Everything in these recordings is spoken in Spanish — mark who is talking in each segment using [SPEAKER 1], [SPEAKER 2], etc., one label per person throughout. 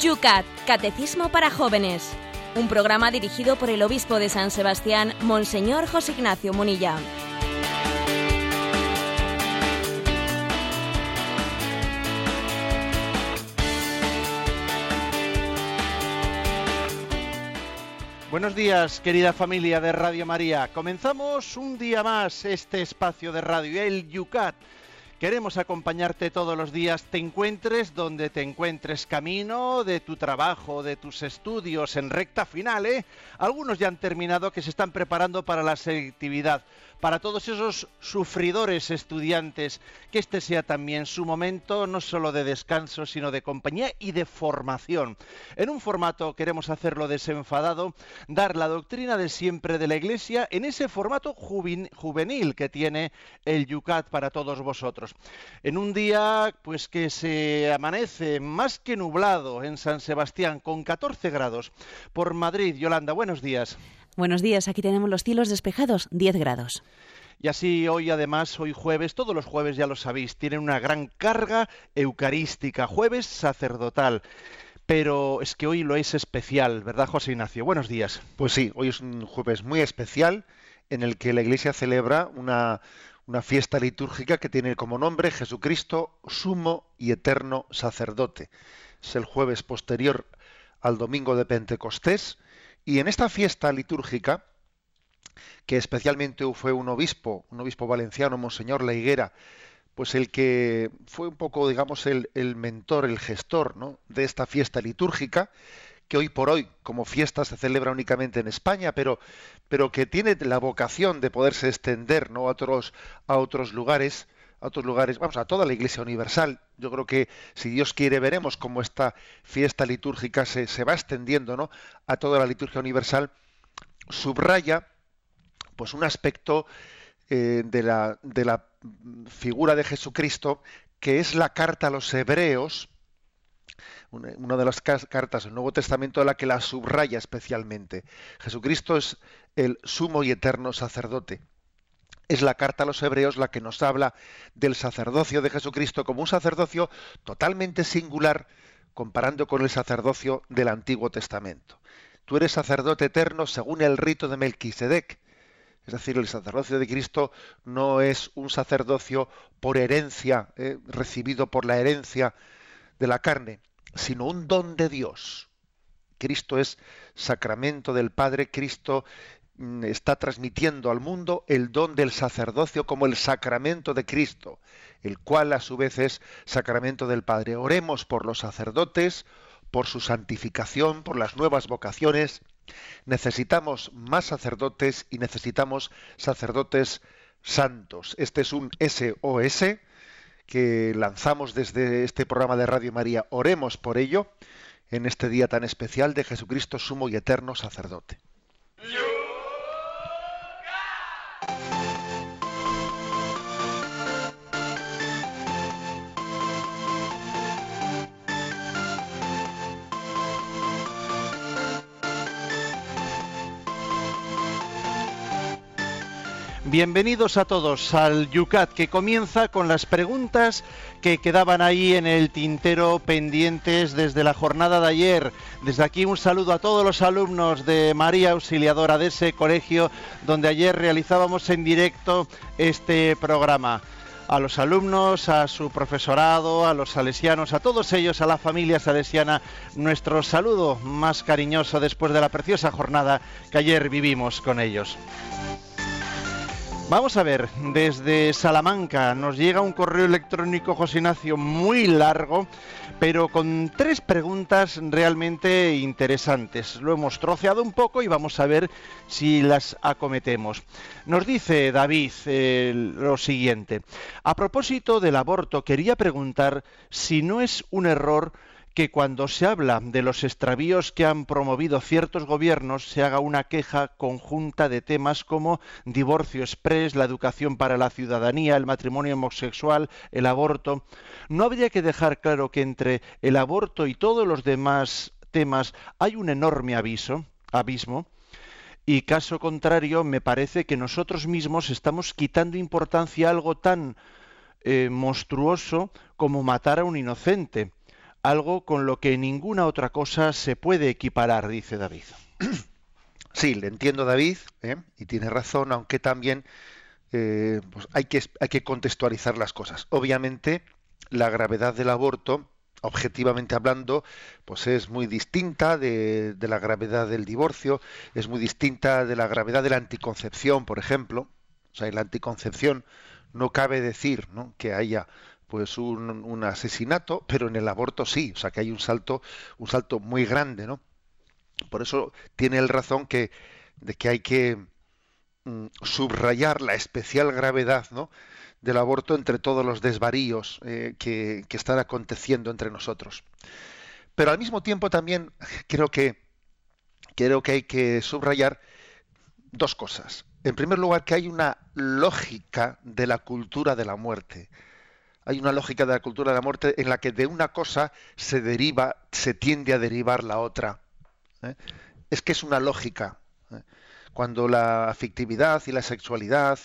[SPEAKER 1] Yucat, Catecismo para Jóvenes. Un programa dirigido por el obispo de San Sebastián, Monseñor José Ignacio Munilla.
[SPEAKER 2] Buenos días, querida familia de Radio María. Comenzamos un día más este espacio de radio, el Yucat Queremos acompañarte todos los días, te encuentres donde te encuentres, camino de tu trabajo, de tus estudios en recta final. ¿eh? Algunos ya han terminado que se están preparando para la selectividad para todos esos sufridores estudiantes, que este sea también su momento no solo de descanso, sino de compañía y de formación. En un formato queremos hacerlo desenfadado, dar la doctrina de siempre de la Iglesia en ese formato juvenil que tiene el Yucat para todos vosotros. En un día pues que se amanece más que nublado en San Sebastián con 14 grados. Por Madrid, Yolanda, buenos días.
[SPEAKER 3] Buenos días, aquí tenemos los cielos despejados, 10 grados.
[SPEAKER 2] Y así hoy además, hoy jueves, todos los jueves ya lo sabéis, tienen una gran carga eucarística, jueves sacerdotal. Pero es que hoy lo es especial, ¿verdad, José Ignacio? Buenos días.
[SPEAKER 4] Pues sí, hoy es un jueves muy especial en el que la Iglesia celebra una, una fiesta litúrgica que tiene como nombre Jesucristo, sumo y eterno sacerdote. Es el jueves posterior al domingo de Pentecostés y en esta fiesta litúrgica, que especialmente fue un obispo, un obispo valenciano, Monseñor La Higuera, pues el que fue un poco, digamos, el, mentor, el gestor de esta fiesta litúrgica, que hoy por hoy, como fiesta, se celebra únicamente en España, pero, pero que tiene la vocación de poderse extender ¿no? a, otros, a otros lugares, a otros lugares, vamos, a toda la Iglesia Universal. Yo creo que si Dios quiere veremos cómo esta fiesta litúrgica se, se va extendiendo ¿no? a toda la liturgia universal. Subraya pues un aspecto eh, de, la, de la figura de Jesucristo que es la carta a los hebreos, una, de las cartas del Nuevo Testamento de la que la subraya especialmente. Jesucristo es el sumo y eterno sacerdote es la carta a los hebreos la que nos habla del sacerdocio de Jesucristo como un sacerdocio totalmente singular comparando con el sacerdocio del Antiguo Testamento. Tú eres sacerdote eterno según el rito de Melquisedec. Es decir, el sacerdocio de Cristo no es un sacerdocio por herencia, eh, recibido por la herencia de la carne, sino un don de Dios. Cristo es sacramento del Padre, Cristo está transmitiendo al mundo el don del sacerdocio como el sacramento de Cristo, el cual a su vez es sacramento del Padre. Oremos por los sacerdotes, por su santificación, por las nuevas vocaciones. Necesitamos más sacerdotes y necesitamos sacerdotes santos. Este es un SOS que lanzamos desde este programa de Radio María. Oremos por ello en este día tan especial de Jesucristo, sumo y eterno sacerdote.
[SPEAKER 2] Bienvenidos a todos al Yucat que comienza con las preguntas que quedaban ahí en el tintero pendientes desde la jornada de ayer. Desde aquí un saludo a todos los alumnos de María Auxiliadora de ese colegio donde ayer realizábamos en directo este programa. A los alumnos, a su profesorado, a los salesianos, a todos ellos, a la familia salesiana, nuestro saludo más cariñoso después de la preciosa jornada que ayer vivimos con ellos. Vamos a ver, desde Salamanca nos llega un correo electrónico, José Ignacio, muy largo, pero con tres preguntas realmente interesantes. Lo hemos troceado un poco y vamos a ver si las acometemos. Nos dice David eh, lo siguiente. A propósito del aborto, quería preguntar si no es un error que cuando se habla de los extravíos que han promovido ciertos gobiernos se haga una queja conjunta de temas como divorcio express, la educación para la ciudadanía, el matrimonio homosexual, el aborto. ¿No habría que dejar claro que entre el aborto y todos los demás temas hay un enorme abismo? Y caso contrario, me parece que nosotros mismos estamos quitando importancia a algo tan eh, monstruoso como matar a un inocente algo con lo que ninguna otra cosa se puede equiparar, dice David.
[SPEAKER 4] Sí, le entiendo David, ¿eh? y tiene razón, aunque también eh, pues hay, que, hay que contextualizar las cosas. Obviamente, la gravedad del aborto, objetivamente hablando, pues es muy distinta de, la gravedad del divorcio, es muy distinta de la gravedad de la anticoncepción, por ejemplo. O sea, en la anticoncepción no cabe decir ¿no? que haya pues un, asesinato, pero en el aborto sí, o sea que hay un salto, un salto muy grande, ¿no? Por eso tiene el razón que de que hay que mm, subrayar la especial gravedad, ¿no? del aborto entre todos los desvaríos eh, que, que, están aconteciendo entre nosotros. Pero al mismo tiempo también creo que creo que hay que subrayar dos cosas. En primer lugar, que hay una lógica de la cultura de la muerte hay una lógica de la cultura de la muerte en la que de una cosa se deriva, se tiende a derivar la otra. ¿eh? Es que es una lógica. ¿eh? Cuando la afectividad y la sexualidad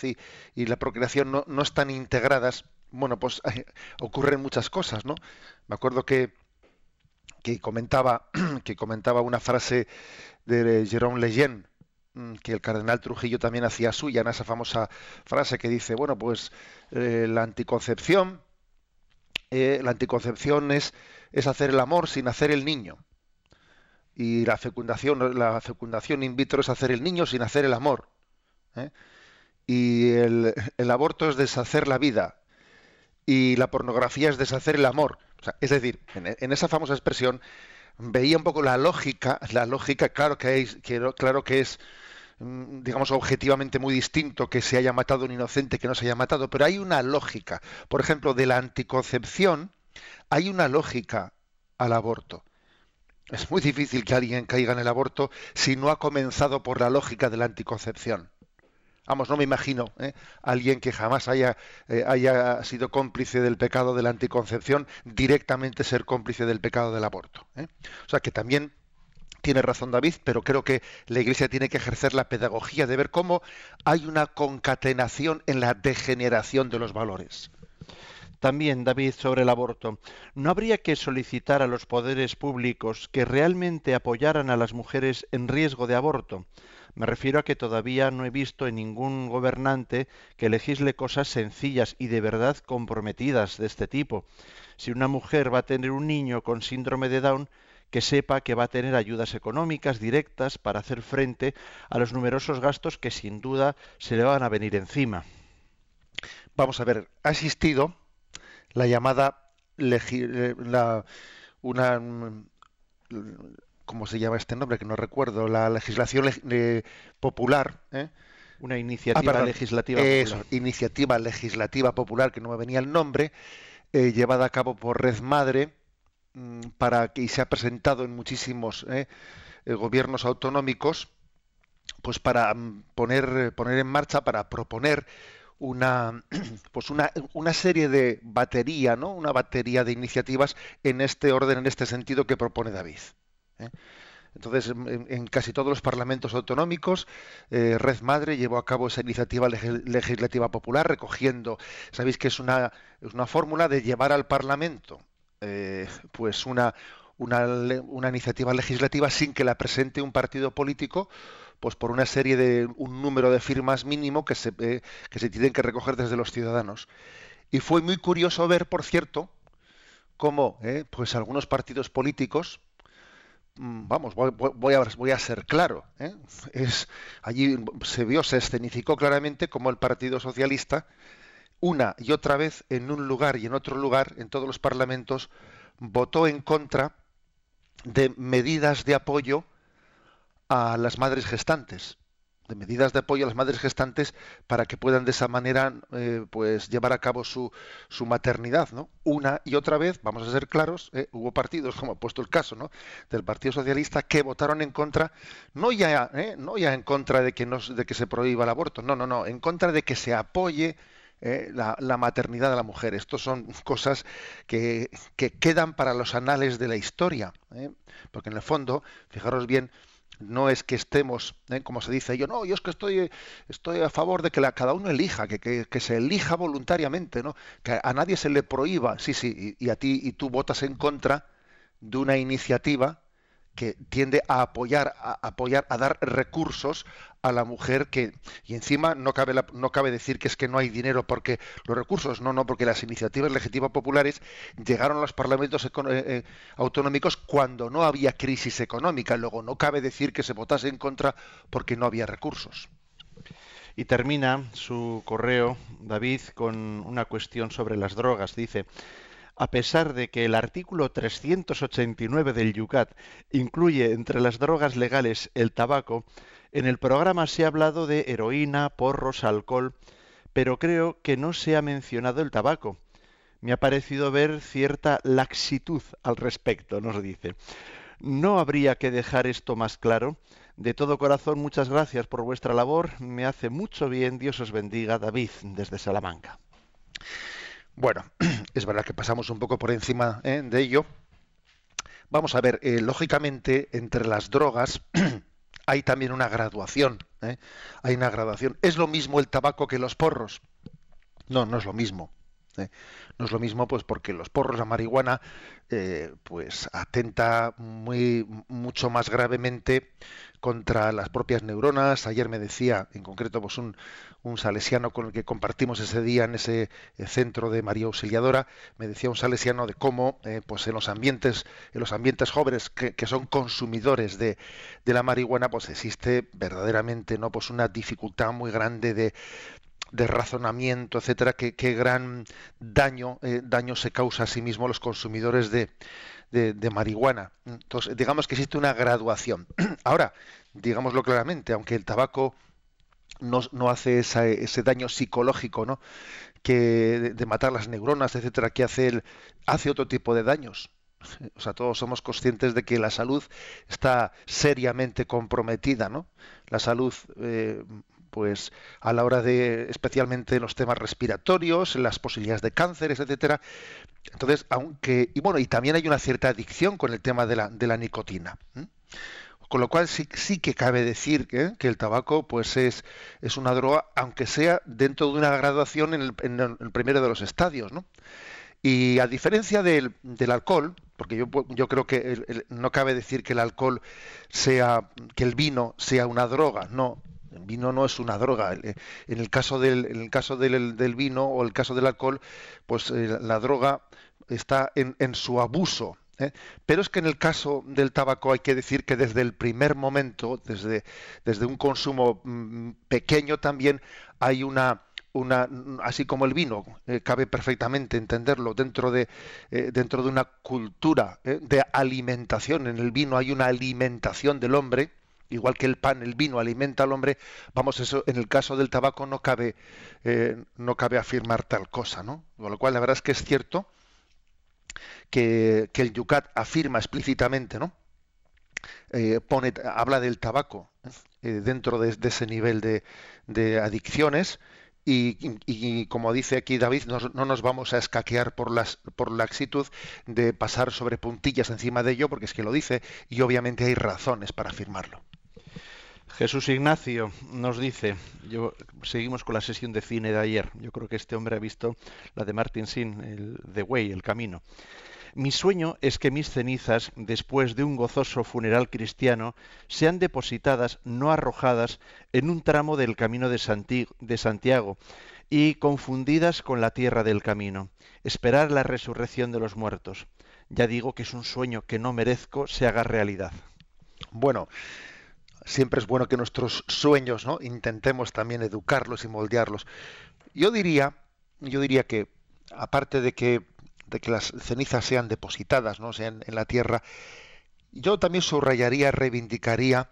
[SPEAKER 4] y, la procreación no, no, están integradas, bueno, pues ocurren muchas cosas, ¿no? Me acuerdo que, que comentaba, que comentaba una frase de Jérôme Lejeune, mm, que el cardenal Trujillo también hacía suya en esa famosa frase que dice, bueno, pues eh, la anticoncepción eh, la anticoncepción es, es hacer el amor sin hacer el niño. Y la fecundación, la fecundación in vitro es hacer el niño sin hacer el amor. ¿eh? Y el, aborto es deshacer la vida. Y la pornografía es deshacer el amor. Es decir, en, en, esa famosa expresión veía un poco la lógica, la lógica, claro que es, claro que es digamos, objetivamente muy distinto que se haya matado un inocente que no se haya matado, pero hay una lógica. Por ejemplo, de la anticoncepción hay una lógica al aborto. Es muy difícil que alguien caiga en el aborto si no ha comenzado por la lógica de la anticoncepción. Vamos, no me imagino ¿eh? alguien que jamás haya, eh, haya sido cómplice del pecado de la anticoncepción directamente ser cómplice del pecado del aborto. ¿eh? O sea que también tiene razón David, pero creo que la Iglesia tiene que ejercer la pedagogía de ver cómo hay una concatenación en la degeneración de los valores.
[SPEAKER 2] También, David, sobre el aborto. ¿No habría que solicitar a los poderes públicos que realmente apoyaran a las mujeres en riesgo de aborto? Me refiero a que todavía no he visto en ningún gobernante que legisle cosas sencillas y de verdad comprometidas de este tipo. Si una mujer va a tener un niño con síndrome de Down, que sepa que va a tener ayudas económicas directas para hacer frente a los numerosos gastos que sin duda se le van a venir encima.
[SPEAKER 4] Vamos a ver, ha existido la llamada la, una ¿cómo se llama este nombre? Que no recuerdo, la legislación eh, popular, ¿eh?
[SPEAKER 2] una iniciativa ah, legislativa
[SPEAKER 4] eso, popular. iniciativa legislativa popular que no me venía el nombre, eh, llevada a cabo por Red Madre, para que se ha presentado en muchísimos eh, eh, gobiernos autonómicos, pues para mm, poner, poner en marcha, para proponer una, pues una, una, serie de batería, ¿no? Una batería de iniciativas en este orden, en este sentido que propone David. ¿eh? Entonces, en, casi todos los parlamentos autonómicos, eh, Red Madre llevó a cabo esa iniciativa leg legislativa popular, recogiendo, sabéis que es una, es una fórmula de llevar al Parlamento eh, pues una, una, una, iniciativa legislativa sin que la presente un partido político pues por una serie de un número de firmas mínimo que se, eh, que se tienen que recoger desde los ciudadanos. Y fue muy curioso ver, por cierto, cómo eh, pues algunos partidos políticos, mm, vamos, voy, voy, a, voy a ser claro, es, allí se vio, se escenificó claramente como el Partido Socialista una y otra vez en un lugar y en otro lugar, en todos los parlamentos, votó en contra de medidas de apoyo a las madres gestantes, de medidas de apoyo a las madres gestantes para que puedan de esa manera eh, pues llevar a cabo su, su, maternidad, ¿no? Una y otra vez, vamos a ser claros, eh, hubo partidos, como ha puesto el caso, ¿no? del Partido Socialista que votaron en contra, no ya, eh, no ya en contra de que no, de que se prohíba el aborto, no, no, no, en contra de que se apoye eh, la, la, maternidad de la mujer. Estos son cosas que, que quedan para los anales de la historia, ¿eh? porque en el fondo, fijaros bien, no es que estemos, ¿eh? como se dice, yo no, yo es que estoy, estoy a favor de que cada uno elija, que, que, que, se elija voluntariamente, ¿no? que a nadie se le prohíba, sí, sí, y, y, a ti y tú votas en contra de una iniciativa que tiende a apoyar, a apoyar, a dar recursos a la mujer que y encima no cabe no cabe decir que es que no hay dinero porque los recursos no no porque las iniciativas legislativas populares llegaron a los parlamentos eh, eh, autonómicos cuando no había crisis económica. Luego no cabe decir que se votase en contra porque no había recursos.
[SPEAKER 2] Y termina su correo David con una cuestión sobre las drogas. Dice a pesar de que el artículo 389 del Yucat incluye entre las drogas legales el tabaco, en el programa se ha hablado de heroína, porros, alcohol, pero creo que no se ha mencionado el tabaco. Me ha parecido ver cierta laxitud al respecto, nos dice. ¿No habría que dejar esto más claro? De todo corazón, muchas gracias por vuestra labor. Me hace mucho bien. Dios os bendiga. David, desde Salamanca.
[SPEAKER 4] Bueno, es verdad que pasamos un poco por encima ¿eh? de ello. Vamos a ver, eh, lógicamente, entre las drogas hay también una graduación. ¿eh? Hay una graduación. ¿Es lo mismo el tabaco que los porros? No, no es lo mismo. No es lo mismo, pues porque los porros, la marihuana, pues atenta muy mucho más gravemente contra las propias neuronas. Ayer me decía, en concreto, pues un, un salesiano con el que compartimos ese día en ese eh, centro de María Auxiliadora, me decía un salesiano de cómo, eh, pues en los ambientes, en los ambientes jóvenes que, son consumidores de, de, la marihuana, pues existe verdaderamente, no, pues una dificultad muy grande de, de razonamiento, etcétera, qué gran daño, eh, daño se causa a sí mismo los consumidores de, de, marihuana. Entonces, digamos que existe una graduación. Ahora, digámoslo claramente, aunque el tabaco no, no hace ese daño psicológico, ¿no? que de, matar las neuronas, etcétera, que hace el, hace otro tipo de daños. O sea, todos somos conscientes de que la salud está seriamente comprometida, ¿no? La salud, eh, pues, a la hora de, especialmente los temas respiratorios, las posibilidades de cánceres, etcétera, entonces, aunque, y bueno, y también hay una cierta adicción con el tema de la, de la nicotina. Con lo cual sí, sí que cabe decir que, el tabaco pues es, es una droga, aunque sea dentro de una graduación en el, en el primero de los estadios. ¿no? Y a diferencia del, del alcohol, porque yo, yo creo que no cabe decir que el alcohol sea, que el vino sea una droga, no, el vino no es una droga. En el caso del, en el caso del, del vino o el caso del alcohol, pues eh, la droga está en, en su abuso. ¿eh? Pero es que en el caso del tabaco hay que decir que desde el primer momento, desde, desde un consumo mm, pequeño también, hay una, una así como el vino eh, cabe perfectamente entenderlo dentro de dentro de una cultura de alimentación en el vino hay una alimentación del hombre igual que el pan, el vino alimenta al hombre, vamos, eso en el caso del tabaco no cabe, eh, no cabe afirmar tal cosa, ¿no? Con lo cual la verdad es que es cierto que, el Yucat afirma explícitamente, ¿no? Eh, pone, habla del tabaco eh, dentro de, ese nivel de, adicciones y, como dice aquí David, no, nos vamos a escaquear por, las, por la exitud de pasar sobre puntillas encima de ello, porque es que lo dice y obviamente hay razones para afirmarlo.
[SPEAKER 2] Jesús Ignacio nos dice, yo, seguimos con la sesión de cine de ayer, yo creo que este hombre ha visto la de Martin Sin, el The Way, el camino. Mi sueño es que mis cenizas, después de un gozoso funeral cristiano, sean depositadas, no arrojadas, en un tramo del camino de Santiago y confundidas con la tierra del camino. Esperar la resurrección de los muertos. Ya digo que es un sueño que no merezco se haga realidad.
[SPEAKER 4] Bueno, siempre es bueno que nuestros sueños, ¿no? Intentemos también educarlos y moldearlos. Yo diría, yo diría que aparte de que, de que las cenizas sean depositadas, ¿no? sean en la tierra, yo también subrayaría, reivindicaría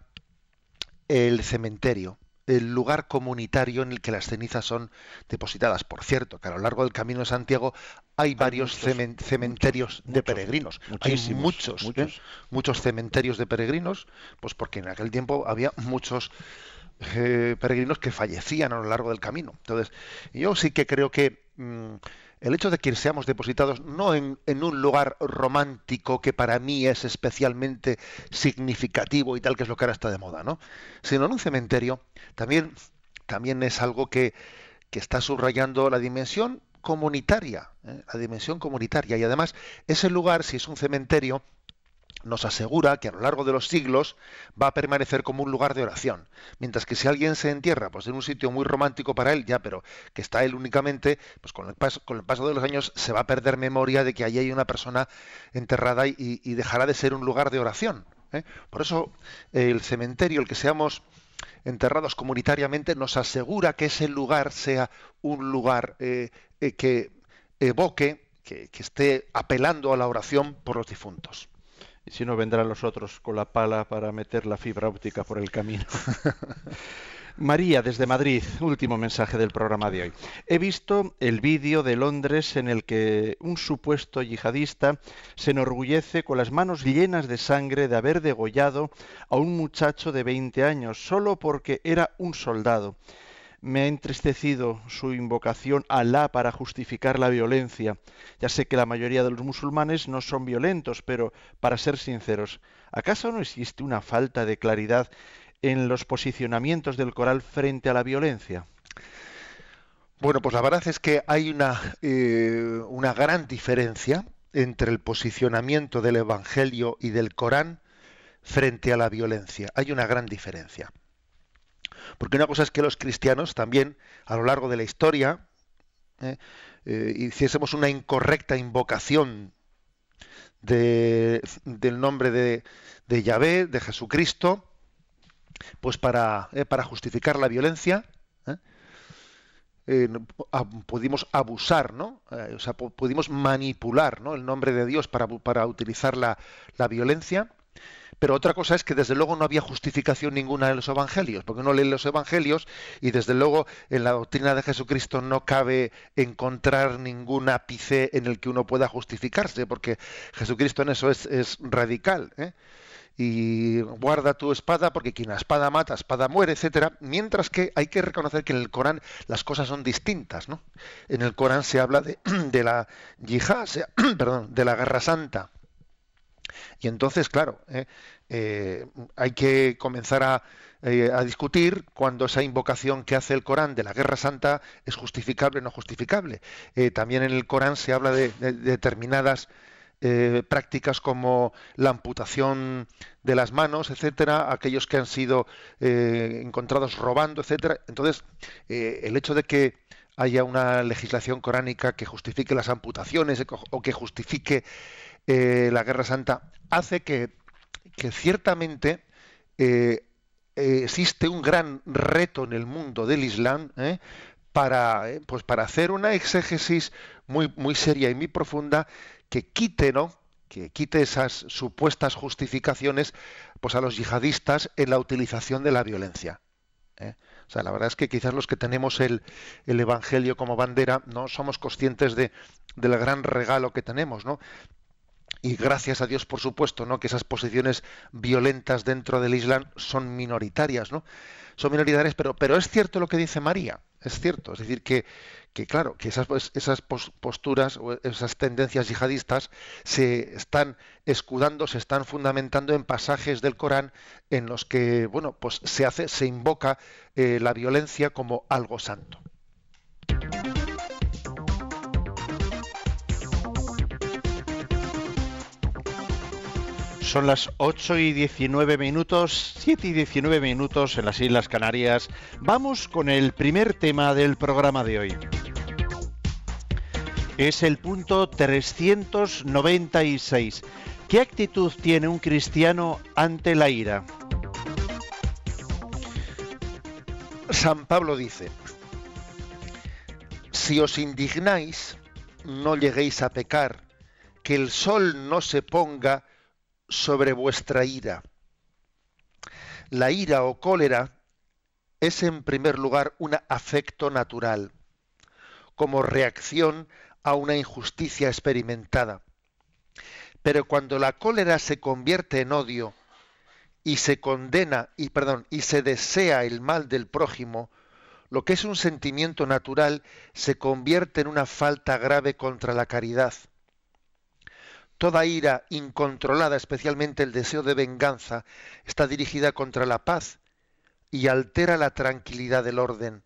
[SPEAKER 4] el cementerio el lugar comunitario en el que las cenizas son depositadas. Por cierto, que a lo largo del Camino de Santiago hay, varios cementerios de peregrinos. Hay muchos, ¿eh? muchos, muchos cementerios de peregrinos, pues porque en aquel tiempo había muchos eh, peregrinos que fallecían a lo largo del camino. Entonces, yo sí que creo que mm, el hecho de que seamos depositados no en, un lugar romántico que para mí es especialmente significativo y tal, que es lo que ahora está de moda, ¿no? Sino en un cementerio, también, también es algo que, está subrayando la dimensión comunitaria, ¿eh? la dimensión comunitaria. Y además, ese lugar, si es un cementerio, nos asegura que a lo largo de los siglos va a permanecer como un lugar de oración. Mientras que si alguien se entierra pues en un sitio muy romántico para él, ya, pero que está él únicamente, pues con el paso, con el paso de los años se va a perder memoria de que allí hay una persona enterrada y, dejará de ser un lugar de oración. ¿eh? Por eso el cementerio, el que seamos enterrados comunitariamente, nos asegura que ese lugar sea un lugar eh, eh, que evoque, que esté apelando a la oración por los difuntos
[SPEAKER 2] y si no vendrán los otros con la pala para meter la fibra óptica por el camino. María, desde Madrid, último mensaje del programa de hoy. He visto el vídeo de Londres en el que un supuesto yihadista se enorgullece con las manos llenas de sangre de haber degollado a un muchacho de 20 años solo porque era un soldado me ha entristecido su invocación a Alá para justificar la violencia. Ya sé que la mayoría de los musulmanes no son violentos, pero para ser sinceros, ¿acaso no existe una falta de claridad en los posicionamientos del Corán frente a la violencia?
[SPEAKER 4] Bueno, pues la verdad es que hay una, eh, una gran diferencia entre el posicionamiento del Evangelio y del Corán frente a la violencia. Hay una gran diferencia. Porque una cosa es que los cristianos también, a lo largo de la historia, eh, eh, hiciésemos una incorrecta invocación del nombre de, de, Yahvé, de Jesucristo, pues para, eh, para justificar la violencia, pudimos abusar, ¿no? o sea, pudimos manipular ¿no? el nombre de Dios para, para utilizar la, la violencia pero otra cosa es que desde luego no había justificación ninguna en los evangelios, porque uno lee los evangelios y desde luego en la doctrina de Jesucristo no cabe encontrar ningún ápice en el que uno pueda justificarse, porque Jesucristo en eso es, radical. ¿eh? y guarda tu espada porque quien la espada mata, espada muere, etcétera. Mientras que hay que reconocer que en el Corán las cosas son distintas, ¿no? En el Corán se habla de, de la yihad, perdón, de la guerra santa, y entonces, claro, eh, eh, hay que comenzar eh, a, discutir cuando esa invocación que hace el Corán de la Guerra Santa es justificable o no justificable. también en el Corán se habla de, determinadas prácticas como la amputación de las manos, etcétera, aquellos que han sido encontrados robando, etcétera. Entonces, el hecho de que haya una legislación coránica que justifique las amputaciones o que justifique eh, la Guerra Santa, hace que, ciertamente eh, eh, existe un gran reto en el mundo del Islam para, pues para hacer una exégesis muy, muy seria y muy profunda que quite, ¿no? que quite esas supuestas justificaciones pues a los yihadistas en la utilización de la violencia. O sea, la verdad es que quizás los que tenemos el, el Evangelio como bandera no somos conscientes de, del gran regalo que tenemos, ¿no? Y gracias a Dios, por supuesto, ¿no? que esas posiciones violentas dentro del Islam son minoritarias, ¿no? Son minoritarias, pero, pero es cierto lo que dice María, es cierto, es decir, que, que claro, que esas, pues, esas posturas o esas tendencias yihadistas se están escudando, se están fundamentando en pasajes del Corán en los que, bueno, pues se hace, se invoca eh, la violencia como algo santo.
[SPEAKER 2] Son las 8 y 19 minutos, 7 y 19 minutos en las Islas Canarias. Vamos con el primer tema del programa de hoy. Es el punto 396. ¿Qué actitud tiene un cristiano ante la ira?
[SPEAKER 4] San Pablo dice, si os indignáis, no lleguéis a pecar, que el sol no se ponga sobre vuestra ira. La ira o cólera es en primer lugar un afecto natural, como reacción a una injusticia experimentada. Pero cuando la cólera se convierte en odio y se condena y perdón, y se desea el mal del prójimo, lo que es un sentimiento natural se convierte en una falta grave contra la caridad. Toda ira incontrolada, especialmente el deseo de venganza, está dirigida contra la paz y altera la tranquilidad del orden.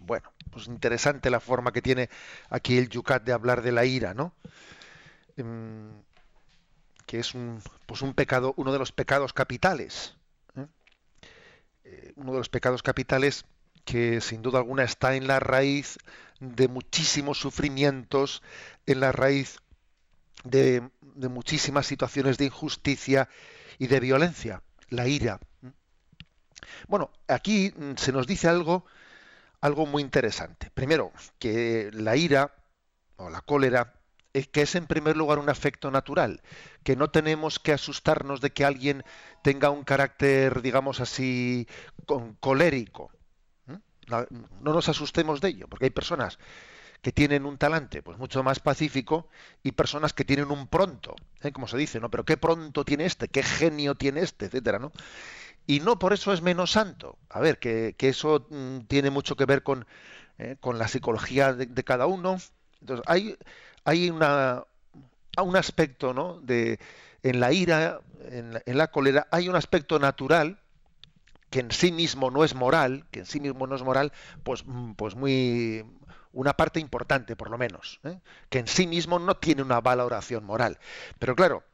[SPEAKER 4] Bueno, pues interesante la forma que tiene aquí el Yucat de hablar de la ira, ¿no? Em, que es un, pues un pecado, uno de los pecados capitales. ¿eh? Eh, uno de los pecados capitales que sin duda alguna está en la raíz de muchísimos sufrimientos, en la raíz de, muchísimas situaciones de injusticia y de violencia, la ira. Bueno, aquí mm, se nos dice algo, algo muy interesante. Primero, que la ira o la cólera es que es en primer lugar un afecto natural, que no tenemos que asustarnos de que alguien tenga un carácter, digamos así, colérico. No nos asustemos de ello, porque hay personas que tienen un talante pues mucho más pacífico y personas que tienen un pronto, ¿eh? como se dice, ¿no? Pero qué pronto tiene este, qué genio tiene este, etcétera, ¿no? Y no por eso es menos santo. A ver, que, eso mm, tiene mucho que ver con, eh, con la psicología de, cada uno. Entonces, hay, hay una, un aspecto, ¿no? De, en la ira, en en la cólera, hay un aspecto natural que en sí mismo no es moral, que en sí mismo no es moral, pues, mm, pues muy una parte importante por lo menos, ¿eh? que en sí mismo no tiene una valoración moral. Pero claro,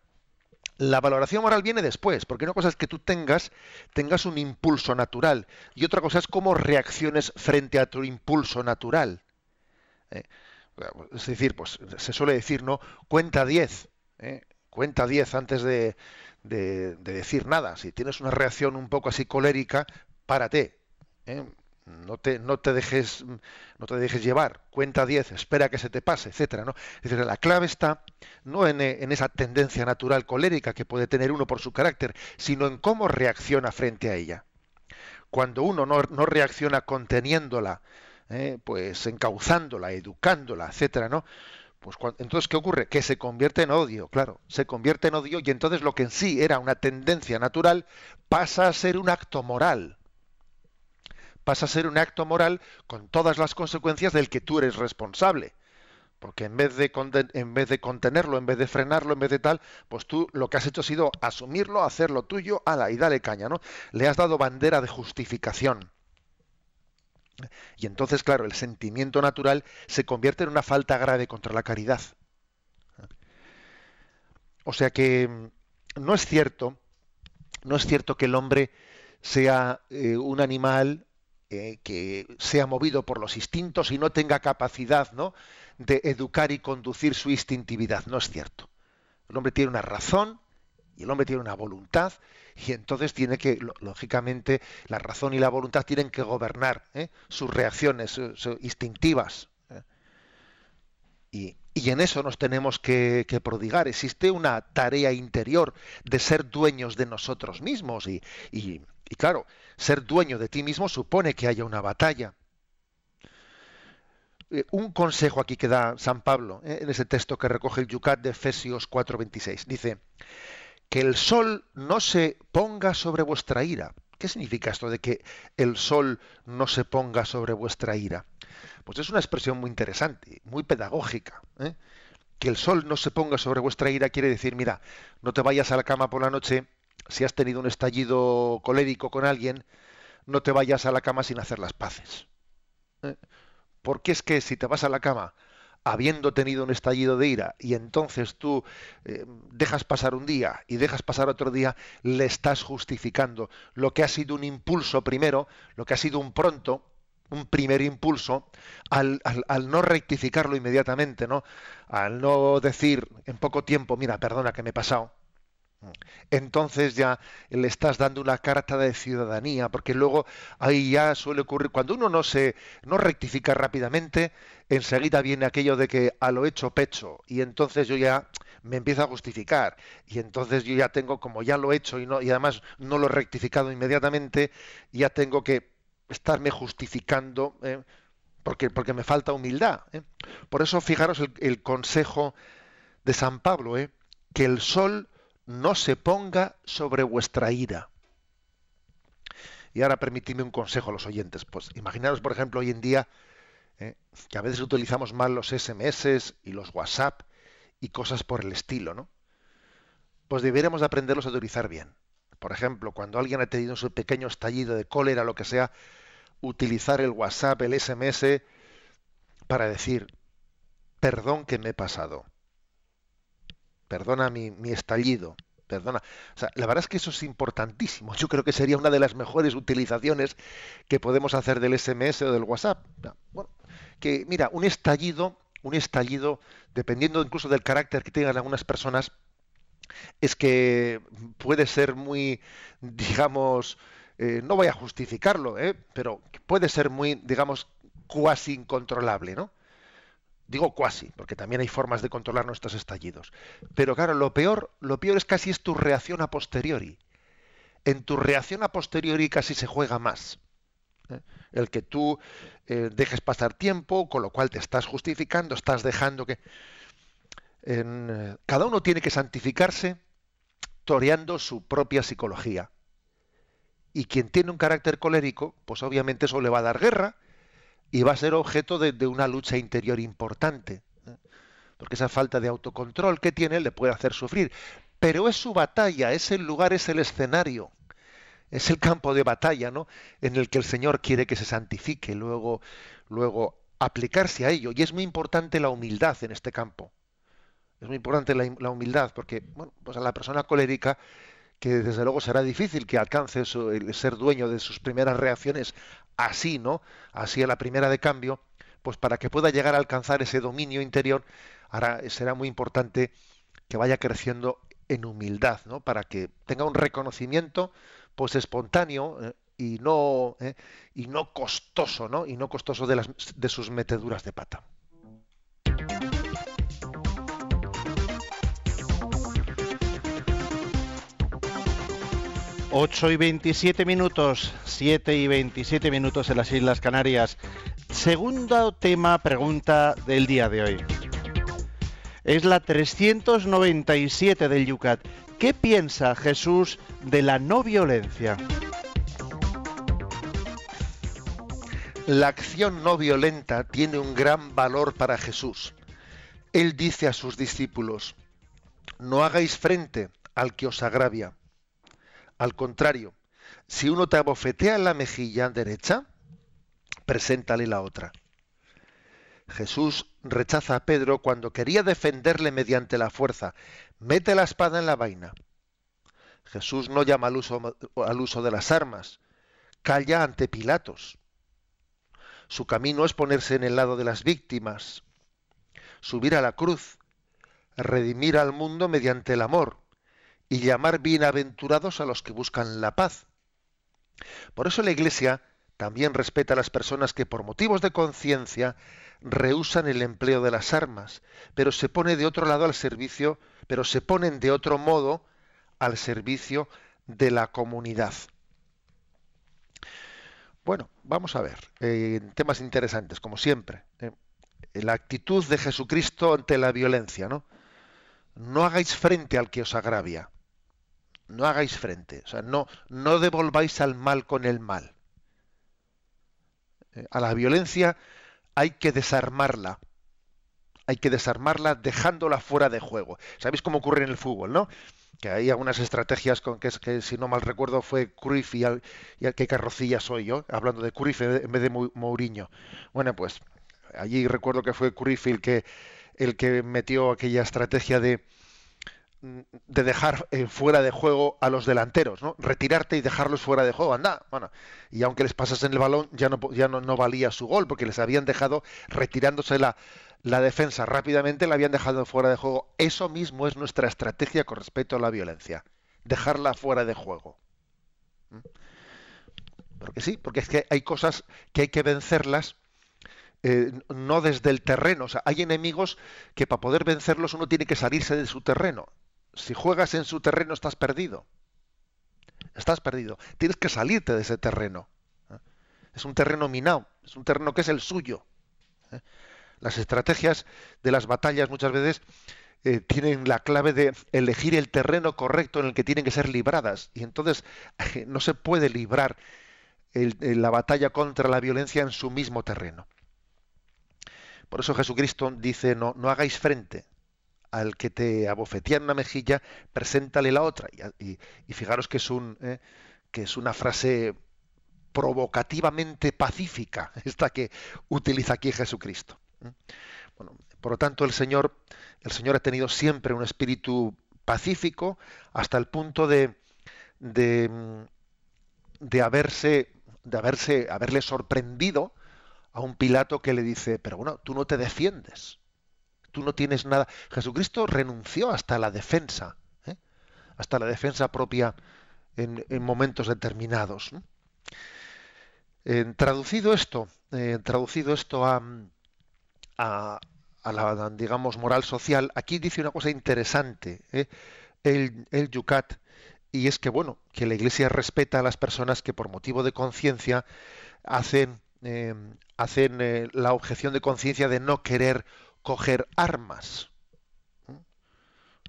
[SPEAKER 4] la valoración moral viene después, porque una cosa es que tú tengas, tengas un impulso natural y otra cosa es cómo reacciones frente a tu impulso natural. ¿eh? Es decir, pues se suele decir, ¿no? Cuenta 10, ¿eh? cuenta 10 antes de, de, decir nada. Si tienes una reacción un poco así colérica, párate. ¿eh? No te, no te dejes no te dejes llevar cuenta 10 espera que se te pase etcétera no es la clave está no en, en, esa tendencia natural colérica que puede tener uno por su carácter sino en cómo reacciona frente a ella cuando uno no, no reacciona conteniéndola ¿eh? pues encauzándola educándola etcétera no pues entonces, ¿qué ocurre? Que se convierte en odio, claro, se convierte en odio y entonces lo que en sí era una tendencia natural pasa a ser un acto moral. Pasa a ser un acto moral con todas las consecuencias del que tú eres responsable. Porque en vez, de en vez de contenerlo, en vez de frenarlo, en vez de tal, pues tú lo que has hecho ha sido asumirlo, hacerlo tuyo, ala, y dale caña, ¿no? Le has dado bandera de justificación. Y entonces, claro, el sentimiento natural se convierte en una falta grave contra la caridad. O sea que mm, no es cierto, no es cierto que el hombre sea eh, un animal eh, que sea movido por los instintos y no tenga capacidad ¿no? de educar y conducir su instintividad. No es cierto. El hombre tiene una razón y el hombre tiene una voluntad y entonces tiene que, lógicamente, la razón y la voluntad tienen que gobernar ¿eh? sus reacciones instintivas. ¿eh? Y, en eso nos tenemos que, prodigar. Existe una tarea interior de ser dueños de nosotros mismos. Y, y, claro, ser dueño de ti mismo supone que haya una batalla. Eh, un consejo aquí que da San Pablo en ese texto que recoge el Yucat de Efesios 4:26. Dice, que el sol no se ponga sobre vuestra ira. ¿Qué significa esto de que el sol no se ponga sobre vuestra ira? Pues es una expresión muy interesante, muy pedagógica. ¿eh? Que el sol no se ponga sobre vuestra ira quiere decir, mira, no te vayas a la cama por la noche si has tenido un estallido colérico con alguien, no te vayas a la cama sin hacer las paces. ¿eh? Porque es que si te vas a la cama habiendo tenido un estallido de ira y entonces tú eh, dejas pasar un día y dejas pasar otro día, le estás justificando lo que ha sido un impulso primero, lo que ha sido un pronto, un primer impulso, al, al, no rectificarlo inmediatamente, ¿no? Al no decir en poco tiempo, mira, perdona que me he pasado, entonces ya le estás dando una carta de ciudadanía, porque luego ahí ya suele ocurrir, cuando uno no se no rectifica rápidamente, enseguida viene aquello de que a lo hecho pecho, y entonces yo ya me empiezo a justificar, y entonces yo ya tengo, como ya lo he hecho y, no, y además no lo he rectificado inmediatamente, ya tengo que estarme justificando, ¿eh? porque, porque me falta humildad. ¿eh? Por eso fijaros el, el, consejo de San Pablo, ¿eh? que el sol no se ponga sobre vuestra ira. Y ahora permitidme un consejo a los oyentes. Pues imaginaros, por ejemplo, hoy en día eh, que a veces utilizamos mal los SMS y los WhatsApp y cosas por el estilo, ¿no? Pues deberíamos de aprenderlos a utilizar bien. Por ejemplo, cuando alguien ha tenido su pequeño estallido de cólera, lo que sea, utilizar el WhatsApp, el SMS, para decir, perdón que me he pasado perdona mi, estallido, perdona. O sea, la verdad es que eso es importantísimo. Yo creo que sería una de las mejores utilizaciones que podemos hacer del SMS o del WhatsApp. Bueno, que mira, un estallido, un estallido, dependiendo incluso del carácter que tengan algunas personas, es que puede ser muy, digamos, eh, no voy a justificarlo, ¿eh? pero puede ser muy, digamos, cuasi incontrolable, ¿no? Digo cuasi, porque también hay formas de controlar nuestros estallidos. Pero claro, lo peor, lo peor es casi es tu reacción a posteriori. En tu reacción a posteriori casi se juega más. ¿eh? El que tú eh, dejes pasar tiempo, con lo cual te estás justificando, estás dejando que... En, cada uno tiene que santificarse toreando su propia psicología. Y quien tiene un carácter colérico, pues obviamente eso le va a dar guerra y va a ser objeto de, una lucha interior importante. ¿eh? Porque esa falta de autocontrol que tiene le puede hacer sufrir. Pero es su batalla, es el lugar, es el escenario, es el campo de batalla, ¿no? En el que el Señor quiere que se santifique, luego, luego aplicarse a ello. Y es muy importante la humildad en este campo. Es muy importante la, humildad, porque bueno, pues a la persona colérica que desde luego será difícil que alcance el ser dueño de sus primeras reacciones así, ¿no? Así a la primera de cambio, pues para que pueda llegar a alcanzar ese dominio interior, será muy importante que vaya creciendo en humildad, ¿no? Para que tenga un reconocimiento, pues espontáneo ¿eh? y no ¿eh? y no costoso, ¿no? Y no costoso de, las, de sus meteduras de pata.
[SPEAKER 2] 8 y 27 minutos, 7 y 27 minutos en las Islas Canarias. Segundo tema, pregunta del día de hoy. Es la 397 del Yucat. ¿Qué piensa Jesús de la no violencia?
[SPEAKER 4] La acción no violenta tiene un gran valor para Jesús. Él dice a sus discípulos, no hagáis frente al que os agravia al contrario, si uno te abofetea en la mejilla derecha, preséntale la otra. Jesús rechaza a Pedro cuando quería defenderle mediante la fuerza. Mete la espada en la vaina. Jesús no llama al uso, al uso de las armas. Calla ante Pilatos. Su camino es ponerse en el lado de las víctimas, subir a la cruz, redimir al mundo mediante el amor, y llamar bienaventurados a los que buscan la paz. Por eso la Iglesia también respeta a las personas que por motivos de conciencia rehusan el empleo de las armas, pero se pone de otro lado al servicio, pero se ponen de otro modo al servicio de la comunidad. Bueno, vamos a ver eh, temas interesantes, como siempre. Eh, la actitud de Jesucristo ante la violencia, ¿no? No hagáis frente al que os agravia no hagáis frente, o sea, no, no devolváis al mal con el mal. Eh, a la violencia hay que desarmarla. Hay que desarmarla dejándola fuera de juego. ¿Sabéis cómo ocurre en el fútbol, no? Que hay algunas estrategias con que, que si no mal recuerdo fue Cruyff y, al, que carrocilla soy yo, hablando de Cruyff en vez de Mourinho. Bueno, pues allí recuerdo que fue Cruyff que, el que metió aquella estrategia de, de dejar eh, fuera de juego a los delanteros, ¿no? Retirarte y dejarlos fuera de juego, anda, bueno, y aunque les pasasen el balón ya no ya no, valía su gol porque les habían dejado retirándose la, la defensa rápidamente, la habían dejado fuera de juego. Eso mismo es nuestra estrategia con respecto a la violencia, dejarla fuera de juego. ¿Mm? Porque sí, porque es que hay cosas que hay que vencerlas eh, no desde el terreno. O sea, hay enemigos que para poder vencerlos uno tiene que salirse de su terreno si juegas en su terreno estás perdido. Estás perdido. Tienes que salirte de ese terreno. ¿eh? Es un terreno minado, es un terreno que es el suyo. ¿eh? Las estrategias de las batallas muchas veces eh, tienen la clave de elegir el terreno correcto en el que tienen que ser libradas. Y entonces no se puede librar la batalla contra la violencia en su mismo terreno. Por eso Jesucristo dice, no, no hagáis frente al que te abofetea en una mejilla, preséntale la otra. Y, fijaros que es, un, eh, que es una frase provocativamente pacífica, esta que utiliza aquí Jesucristo. ¿eh? Bueno, Por lo tanto, el Señor, el Señor ha tenido siempre un espíritu pacífico hasta el punto de, de, de haberse, de haberse, haberle sorprendido a un Pilato que le dice, pero bueno, tú no te defiendes, tú no tienes nada. Jesucristo renunció hasta la defensa, ¿eh? hasta la defensa propia en, momentos determinados. traducido esto, eh, traducido esto a, a, la, digamos, moral social, aquí dice una cosa interesante, ¿eh? el, Yucat, y es que, bueno, que la Iglesia respeta a las personas que por motivo de conciencia hacen, eh, hacen eh, la objeción de conciencia de no querer coger armas.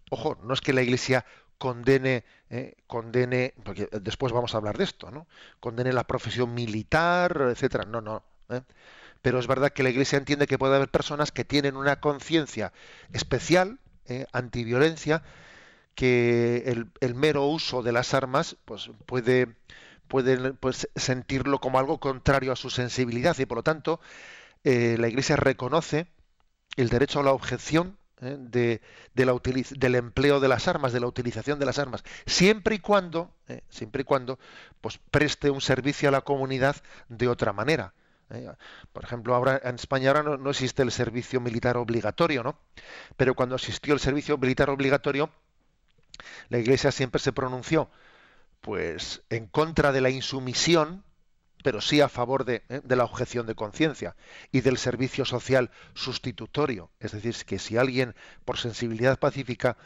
[SPEAKER 4] Ojo, no es que la Iglesia condene, eh, condene, porque después vamos a hablar de esto, ¿no? Condene la profesión militar, etcétera. No, no. Pero es verdad que la Iglesia entiende que puede haber personas que tienen una conciencia especial, antiviolencia, que el, mero uso de las armas pues puede, puede pues, sentirlo como algo contrario a su sensibilidad y por lo tanto eh, la Iglesia reconoce el derecho a la objeción ¿eh? de, del empleo de las armas, de la utilización de las armas, siempre y cuando, ¿eh? siempre y cuando, pues preste un servicio a la comunidad de otra manera. Por ejemplo, ahora en España ahora no, no, existe el servicio militar obligatorio, ¿no? Pero cuando existió el servicio militar obligatorio, la Iglesia siempre se pronunció pues en contra de la insumisión, pero sí a favor de, ¿eh? de la objeción de conciencia y del servicio social sustitutorio. Es decir, que si alguien por sensibilidad pacífica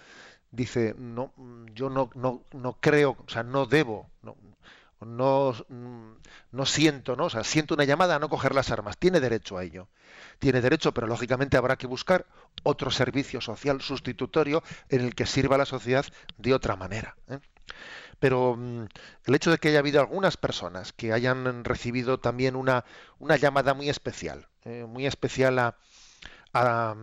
[SPEAKER 4] dice no, yo no, no, no creo, o sea, no debo, no, no, no siento, ¿no? O sea, siento una llamada a no coger las armas. Tiene derecho a ello. Tiene derecho, pero lógicamente habrá que buscar otro servicio social sustitutorio en el que sirva a la sociedad de otra manera. ¿eh? Pero mm, el hecho de que haya habido algunas personas que hayan recibido también una, una llamada muy especial, ¿eh? muy especial a, a,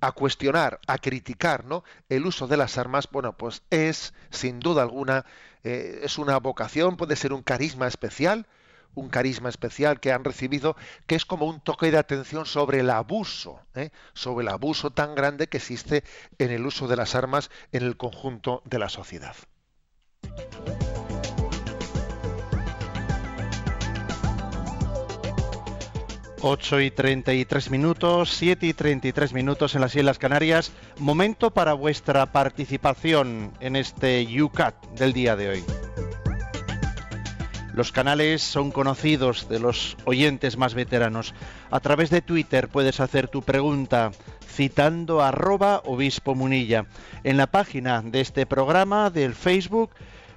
[SPEAKER 4] a cuestionar, a criticar ¿no? el uso de las armas, bueno, pues es, sin duda alguna, eh, es una vocación, puede ser un carisma especial, un carisma especial que han recibido, que es como un toque de atención sobre el abuso, ¿eh? sobre el abuso tan grande que existe en el uso de las armas en el conjunto de la sociedad.
[SPEAKER 2] 8 y 33 minutos, 7 y 33 minutos en las Islas Canarias. Momento para vuestra participación en este UCAT del día de hoy. Los canales son conocidos de los oyentes más veteranos. A través de Twitter puedes hacer tu pregunta citando arroba obispo munilla. En la página de este programa del Facebook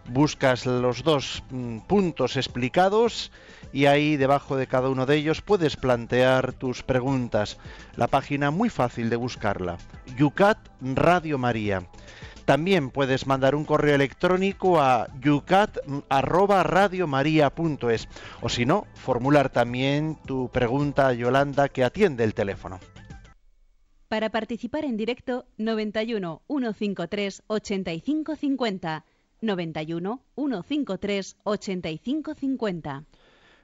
[SPEAKER 2] buscas los dos mm, puntos explicados y ahí debajo de cada uno de ellos puedes plantear tus preguntas. La página muy fácil de buscarla. Yucat Radio María. También puedes mandar un correo electrónico a yucat@radiomaria.es o si no, formular también tu pregunta a Yolanda que atiende el teléfono.
[SPEAKER 3] Para participar en directo 91 153 8550 91 153 8550.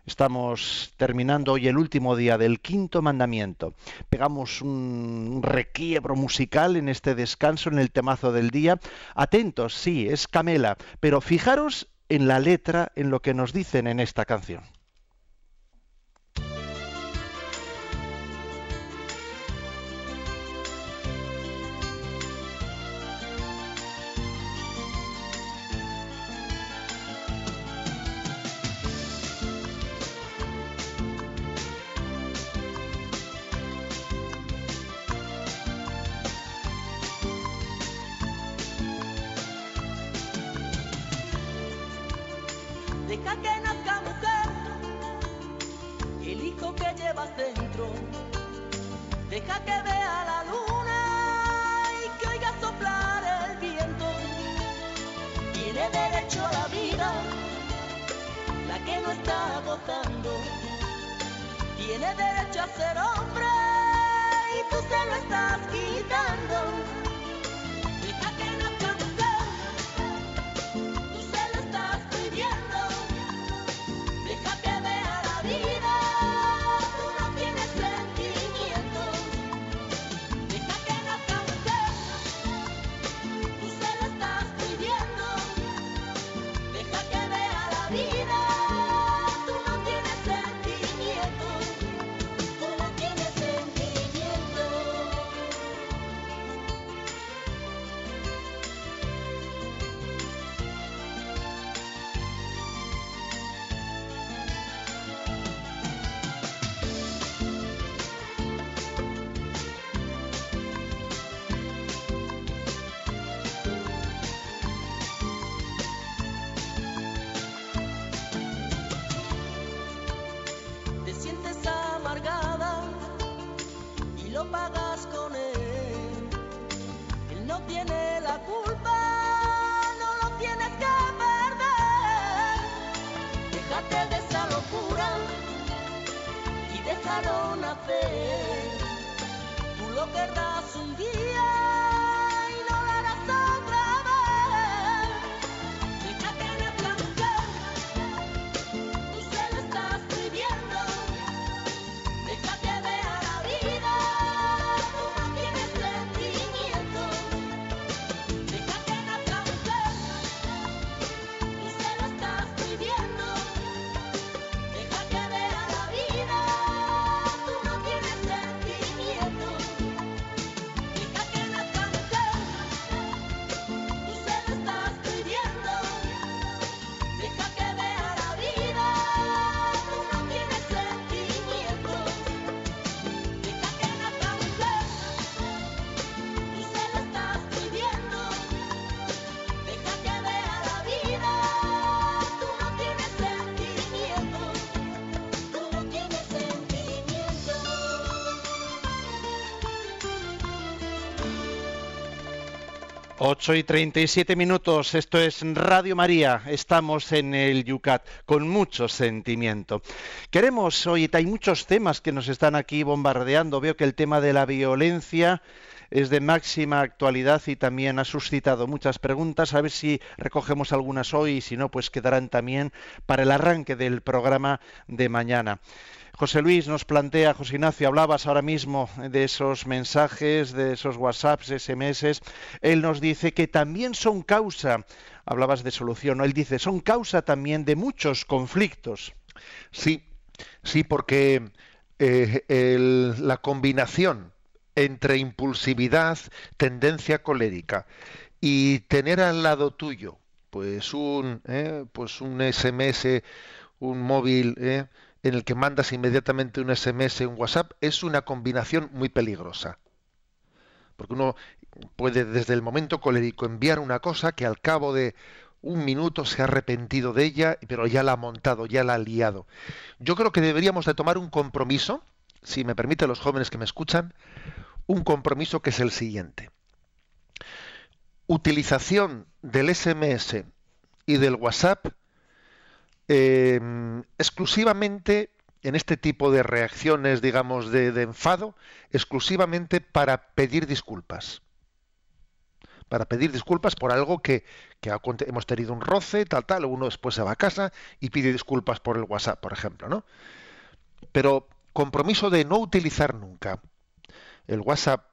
[SPEAKER 2] Estamos terminando hoy el último día del quinto mandamiento. Pegamos un requiebro musical en este descanso, en el temazo del día. Atentos, sí, es Camela, pero fijaros en la letra, en lo que nos dicen en esta canción.
[SPEAKER 5] dentro. Deja que vea la luna y que oiga soplar el viento. Tiene derecho a la vida, la que no está votando. Tiene derecho a ser hombre y tú se lo estás quitando.
[SPEAKER 2] 8 y 37 minutos, esto es Radio María, estamos en el Yucat con mucho sentimiento. Queremos, hoy hay muchos temas que nos están aquí bombardeando, veo que el tema de la violencia es de máxima actualidad y también ha suscitado muchas preguntas, a ver si recogemos algunas hoy y si no, pues quedarán también para el arranque del programa de mañana. José Luis nos plantea, José Ignacio, hablabas ahora mismo de esos mensajes, de esos WhatsApps, SMS. Él nos dice que también son causa, hablabas de solución, ¿no? él dice, son causa también de muchos conflictos.
[SPEAKER 4] Sí, sí, porque eh, la combinación entre impulsividad, tendencia colérica y tener al lado tuyo, pues un, eh, pues un SMS, un móvil, eh, en el que mandas inmediatamente un SMS, un WhatsApp, es una combinación muy peligrosa. Porque uno puede desde el momento colérico enviar una cosa que al cabo de un minuto se ha arrepentido de ella, pero ya la ha montado, ya la ha liado. Yo creo que deberíamos de tomar un compromiso, si me permite los jóvenes que me escuchan, un compromiso que es el siguiente. Utilización del SMS y del WhatsApp Em, exclusivamente en este tipo de reacciones, digamos, de, enfado, exclusivamente para pedir disculpas. Para pedir disculpas por algo que, que hemos tenido un roce, tal, tal, uno después se va a casa y pide disculpas por el WhatsApp, por ejemplo, ¿no? Pero compromiso de no utilizar nunca el WhatsApp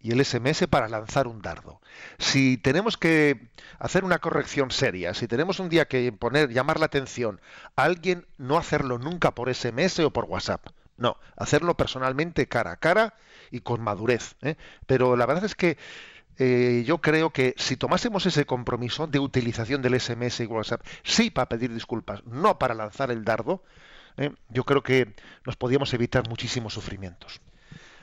[SPEAKER 4] y el SMS para lanzar un dardo. Si tenemos que hacer una corrección seria, si tenemos un día que poner, llamar la atención a alguien, no hacerlo nunca por SMS o por WhatsApp. No, hacerlo personalmente cara a cara y con madurez. ¿eh? Pero la verdad es que eh, yo creo que si tomásemos ese compromiso de utilización del SMS y WhatsApp, sí para pedir disculpas, no para lanzar el dardo, ¿eh? yo creo que nos podíamos evitar muchísimos sufrimientos.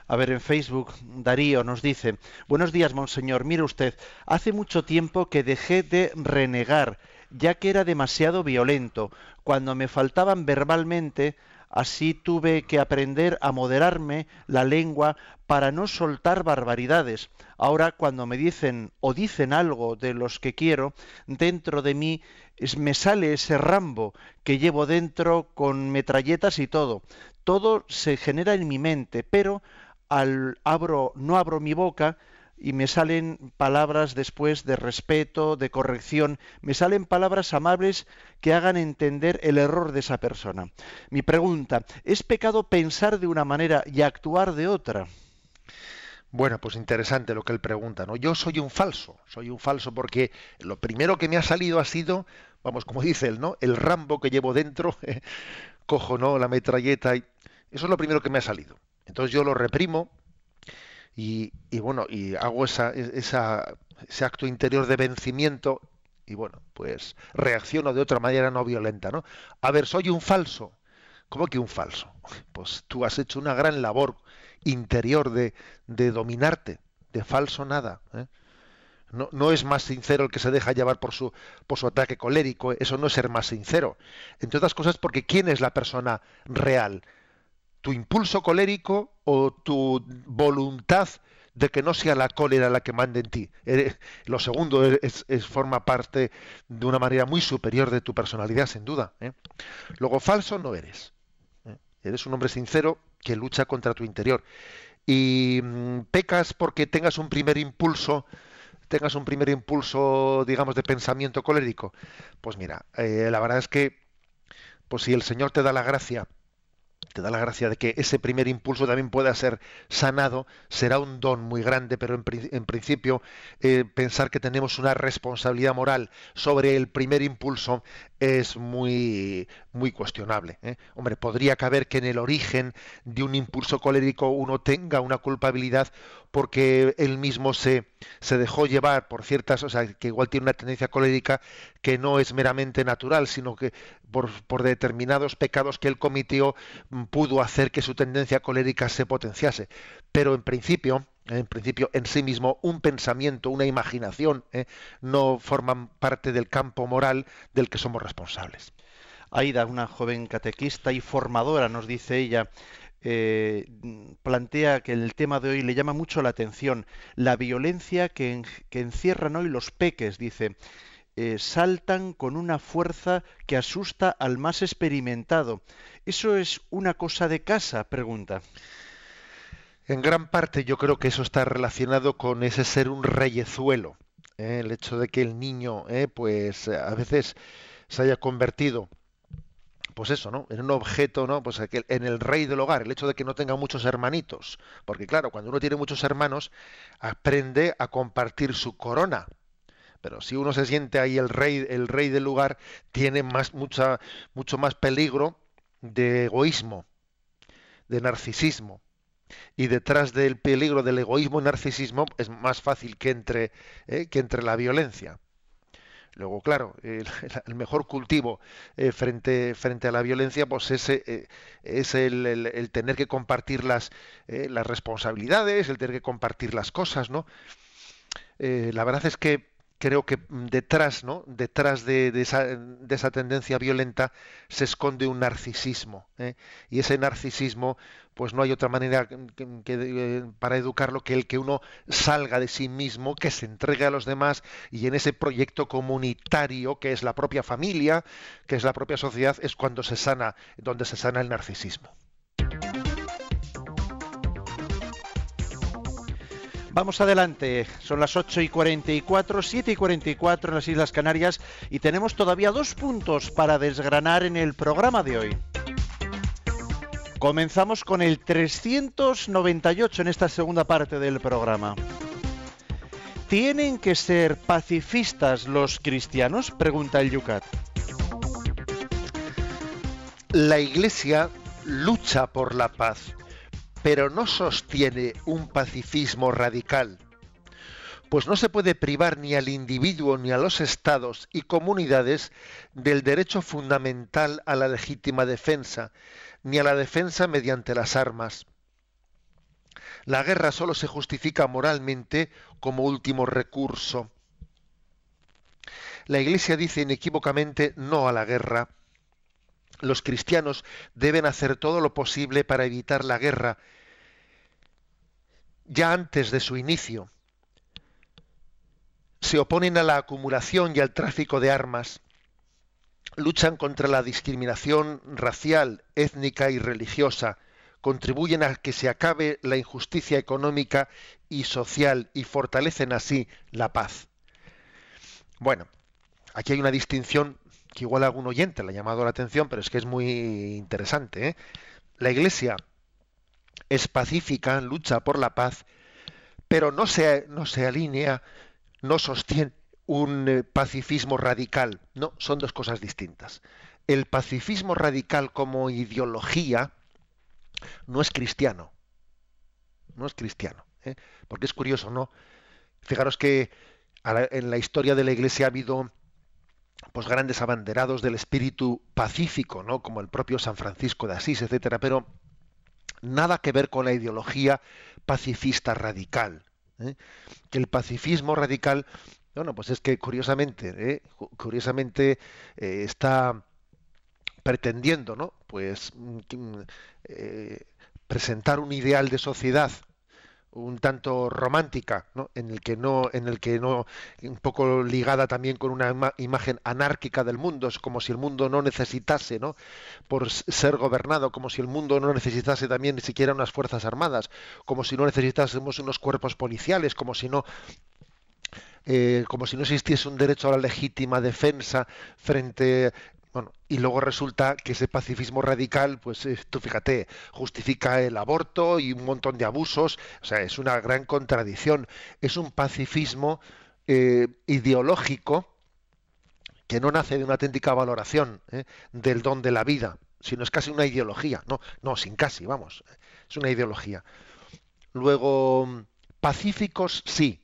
[SPEAKER 2] A ver, en Facebook, Darío nos dice, buenos días, monseñor, mire usted, hace mucho tiempo que dejé de renegar, ya que era demasiado violento. Cuando me faltaban verbalmente, así tuve que aprender a moderarme la lengua para no soltar barbaridades. Ahora cuando me dicen o dicen algo de los que quiero, dentro de mí me sale ese rambo que llevo dentro con metralletas y todo. Todo se genera en mi mente, pero al abro, no abro mi boca y me salen palabras después de respeto, de corrección, me salen palabras amables que hagan entender el error de esa persona. Mi pregunta, ¿es pecado pensar de una manera y actuar de otra?
[SPEAKER 4] Bueno, pues interesante lo que él pregunta, ¿no? Yo soy un falso, soy un falso porque lo primero que me ha salido ha sido, vamos, como dice él, ¿no? El rambo que llevo dentro, cojo, ¿no? La metralleta y eso es lo primero que me ha salido. Entonces yo lo reprimo y, bueno, y hago esa, ese acto interior de vencimiento y bueno, pues reacciono de otra manera no violenta, ¿no? A ver, soy un falso. ¿Cómo que un falso? Pues tú has hecho una gran labor interior de, de dominarte, de falso nada. ¿eh? No, no, es más sincero el que se deja llevar por su, por su ataque colérico, eso no es ser más sincero. Entre otras cosas porque ¿quién es la persona real? Tu impulso colérico o tu voluntad de que no sea la cólera la que mande en ti. Lo segundo es, forma parte de una manera muy superior de tu personalidad, sin duda. ¿eh? Luego, falso no eres. ¿eh? Eres un hombre sincero que lucha contra tu interior. Y mm, pecas porque tengas un primer impulso, tengas un primer impulso, digamos, de pensamiento colérico. Pues mira, eh, la verdad es que, pues si el Señor te da la gracia te da la gracia de que ese primer impulso también pueda ser sanado, será un don muy grande, pero en, principio eh, pensar que tenemos una responsabilidad moral sobre el primer impulso es muy, muy cuestionable. ¿eh? Hombre, podría caber que en el origen de un impulso colérico uno tenga una culpabilidad porque él mismo se, se dejó llevar por ciertas, o sea, que igual tiene una tendencia colérica que no es meramente natural, sino que por, por determinados pecados que él cometió mm, pudo hacer que su tendencia colérica se potenciase. Pero en principio, en principio, en sí mismo, un pensamiento, una imaginación, ¿eh? no forman parte del campo moral del que somos responsables.
[SPEAKER 2] Aida, una joven catequista y formadora, nos dice ella, eh, plantea que el tema de hoy le llama mucho la atención, la violencia que, encierran hoy los peques, dice. Eh, saltan con una fuerza que asusta al más experimentado. ¿Eso es una cosa de casa? pregunta.
[SPEAKER 4] En gran parte yo creo que eso está relacionado con ese ser un reyezuelo. ¿eh? El hecho de que el niño, pues a veces se haya convertido, pues eso, ¿no? En un objeto, ¿no? Pues en el rey del hogar, el hecho de que no tenga muchos hermanitos. Porque claro, cuando uno tiene muchos hermanos, aprende a compartir su corona. Pero si uno se siente ahí el rey, el rey del lugar, tiene más, mucho más peligro de egoísmo, de narcisismo y detrás del peligro del egoísmo y narcisismo es más fácil que entre, eh, que entre la violencia. Luego, claro, el, mejor cultivo eh, frente, frente a la violencia pues ese, eh, es el, tener que compartir las, las responsabilidades, el tener que compartir las cosas, ¿no? la verdad es que creo que detrás, ¿no? detrás de, esa, tendencia violenta se esconde un narcisismo. ¿eh? Y ese narcisismo, pues no hay otra manera que, para educarlo que el que uno salga de sí mismo, que se entregue a los demás y en ese proyecto comunitario que es la propia familia, que es la propia sociedad, es cuando se sana, donde se sana el narcisismo.
[SPEAKER 2] Vamos adelante, son las 8 y 44, 7 y 44 en las Islas Canarias y tenemos todavía dos puntos para desgranar en el programa de hoy. Comenzamos con el 398 en esta segunda parte del programa. ¿Tienen que ser pacifistas los cristianos? Pregunta el Yucat.
[SPEAKER 4] La Iglesia lucha por la paz pero no sostiene un pacifismo radical, pues no se puede privar ni al individuo ni a los estados y comunidades del derecho fundamental a la legítima defensa, ni a la defensa mediante las armas. La guerra solo se justifica moralmente como último recurso. La Iglesia dice inequívocamente no a la guerra. Los cristianos deben hacer todo lo posible para evitar la guerra ya antes de su inicio. Se oponen a la acumulación y al tráfico de armas, luchan contra la discriminación racial, étnica y religiosa, contribuyen a que se acabe la injusticia económica y social y fortalecen así la paz. Bueno, aquí hay una distinción que igual a algún oyente le ha llamado la atención, pero es que es muy interesante. ¿eh? La Iglesia es pacífica, lucha por la paz, pero no se, no se alinea, no sostiene un eh, pacifismo radical. No, son dos cosas distintas. El pacifismo radical como ideología no es cristiano. No es cristiano. ¿eh? Porque es curioso, ¿no? Fijaros que en la historia de la Iglesia ha habido pues grandes abanderados del espíritu pacífico, ¿no? Como el propio San Francisco de Asís, etcétera, pero nada que ver con la ideología pacifista radical. ¿eh? El pacifismo radical, bueno, pues es que curiosamente, ¿eh? curiosamente eh, está pretendiendo, ¿no? Pues mm, presentar un ideal de sociedad, un tanto romántica, ¿no? en el que no, en el que no, un poco ligada también con una imagen anárquica del mundo, es como si el mundo no necesitase, ¿no? por ser gobernado, como si el mundo no necesitase también ni siquiera unas fuerzas armadas, como si no necesitásemos unos cuerpos policiales, como si no eh, como si no existiese un derecho a la legítima defensa frente bueno, y luego resulta que ese pacifismo radical, pues eh, tú fíjate, justifica el aborto y un montón de abusos, o sea, es una gran contradicción. Es un pacifismo eh, ideológico que no nace de una auténtica valoración eh, del don de la vida, sino es casi una ideología, no, no, sin casi, vamos, es una ideología. Luego, pacíficos sí,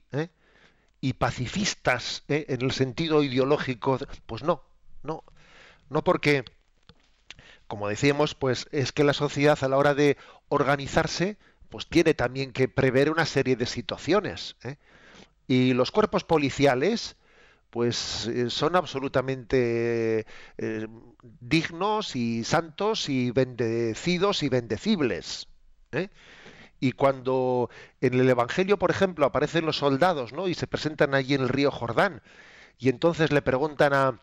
[SPEAKER 4] y pacifistas en el sentido ideológico, pues no, no. No porque, como decíamos, pues es que la sociedad a la hora de organizarse, pues tiene también que prever una serie de situaciones. ¿eh? Y los cuerpos policiales, pues eh, son absolutamente eh, dignos y santos y bendecidos y bendecibles. Y cuando en el Evangelio, por ejemplo, aparecen los soldados, ¿no? Y se presentan allí en el río Jordán, y entonces le preguntan a,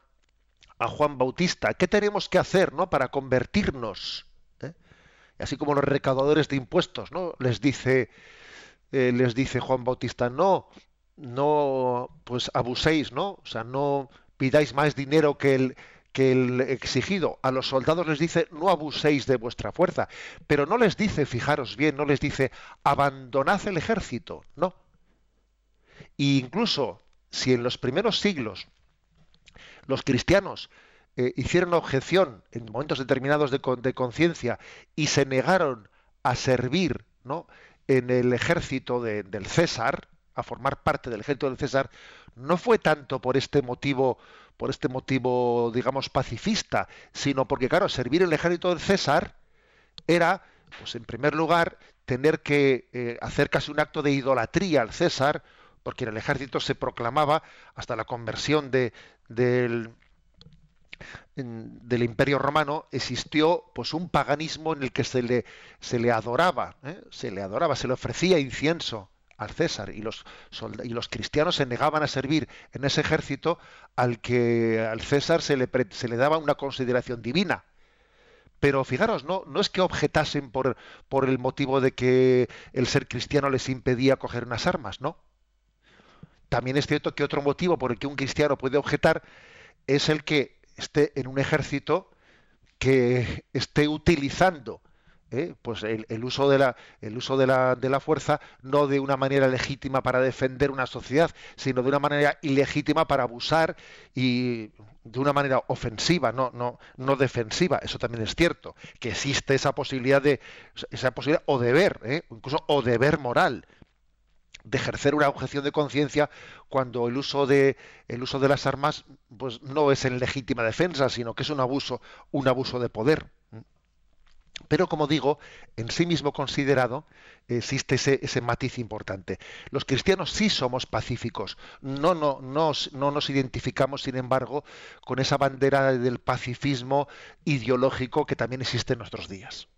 [SPEAKER 4] a Juan Bautista, ¿qué tenemos que hacer ¿no? para convertirnos? ¿Eh? Así como los recaudadores de impuestos, ¿no? Les dice, eh, les dice Juan Bautista, no, no, pues abuséis, ¿no? O sea, no pidáis más dinero que el, que el exigido. A los soldados les dice, no abuséis de vuestra fuerza. Pero no les dice, fijaros bien, no les dice, abandonad el ejército. No. E incluso si en los primeros siglos los cristianos eh, hicieron objeción en momentos determinados de, conciencia y se negaron a servir ¿no? en el ejército del César, a formar parte del ejército del César, no fue tanto por este motivo, por este motivo, digamos, pacifista, sino porque, claro, servir el ejército del César era, pues en primer lugar, tener que eh, hacer casi un acto de idolatría al César, porque en el ejército se proclamaba hasta la conversión de, del, del imperio romano existió pues un paganismo en el que se le, se le adoraba, ¿eh? se le adoraba, se le ofrecía incienso al César y los, y los cristianos se negaban a servir en ese ejército al que al César se le, se le daba una consideración divina. Pero fijaros, no, no es que objetasen por, por el motivo de que el ser cristiano les impedía coger unas armas, no. También es cierto que otro motivo por el que un cristiano puede objetar es el que esté en un ejército que esté utilizando ¿eh? pues el, uso, de la, el uso de la, de la, fuerza no de una manera legítima para defender una sociedad, sino de una manera ilegítima para abusar y de una manera ofensiva, no, no, no defensiva. Eso también es cierto, que existe esa posibilidad de esa posibilidad o deber, ¿eh? incluso o deber moral de ejercer una objeción de conciencia cuando el uso de el uso de las armas pues no es en legítima defensa sino que es un abuso un abuso de poder. Pero como digo en sí mismo considerado existe ese, ese matiz importante. Los cristianos sí somos pacíficos. No no nos, no nos identificamos sin embargo con esa bandera del pacifismo ideológico que también existe en nuestros días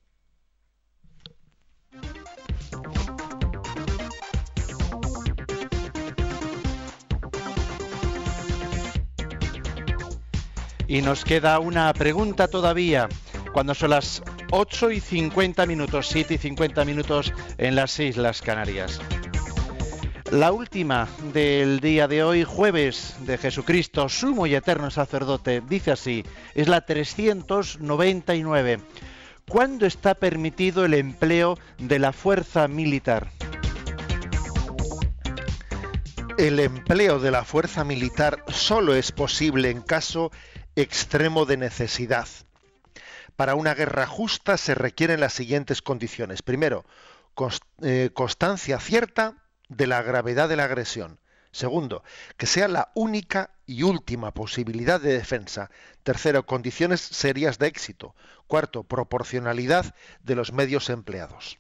[SPEAKER 2] Y nos queda una pregunta todavía. Cuando son las 8 y 50 minutos, 7 y 50 minutos en las Islas Canarias. La última del día de hoy, jueves de Jesucristo, sumo y eterno sacerdote, dice así, es la 399. ¿Cuándo está permitido el empleo de la fuerza militar?
[SPEAKER 4] El empleo de la fuerza militar solo es posible en caso extremo de necesidad. Para una guerra justa se requieren las siguientes condiciones. Primero, eh, constancia cierta de la gravedad de la agresión. Segundo, que sea la única y última posibilidad de defensa. Tercero, condiciones serias de éxito. Cuarto, proporcionalidad de los medios empleados.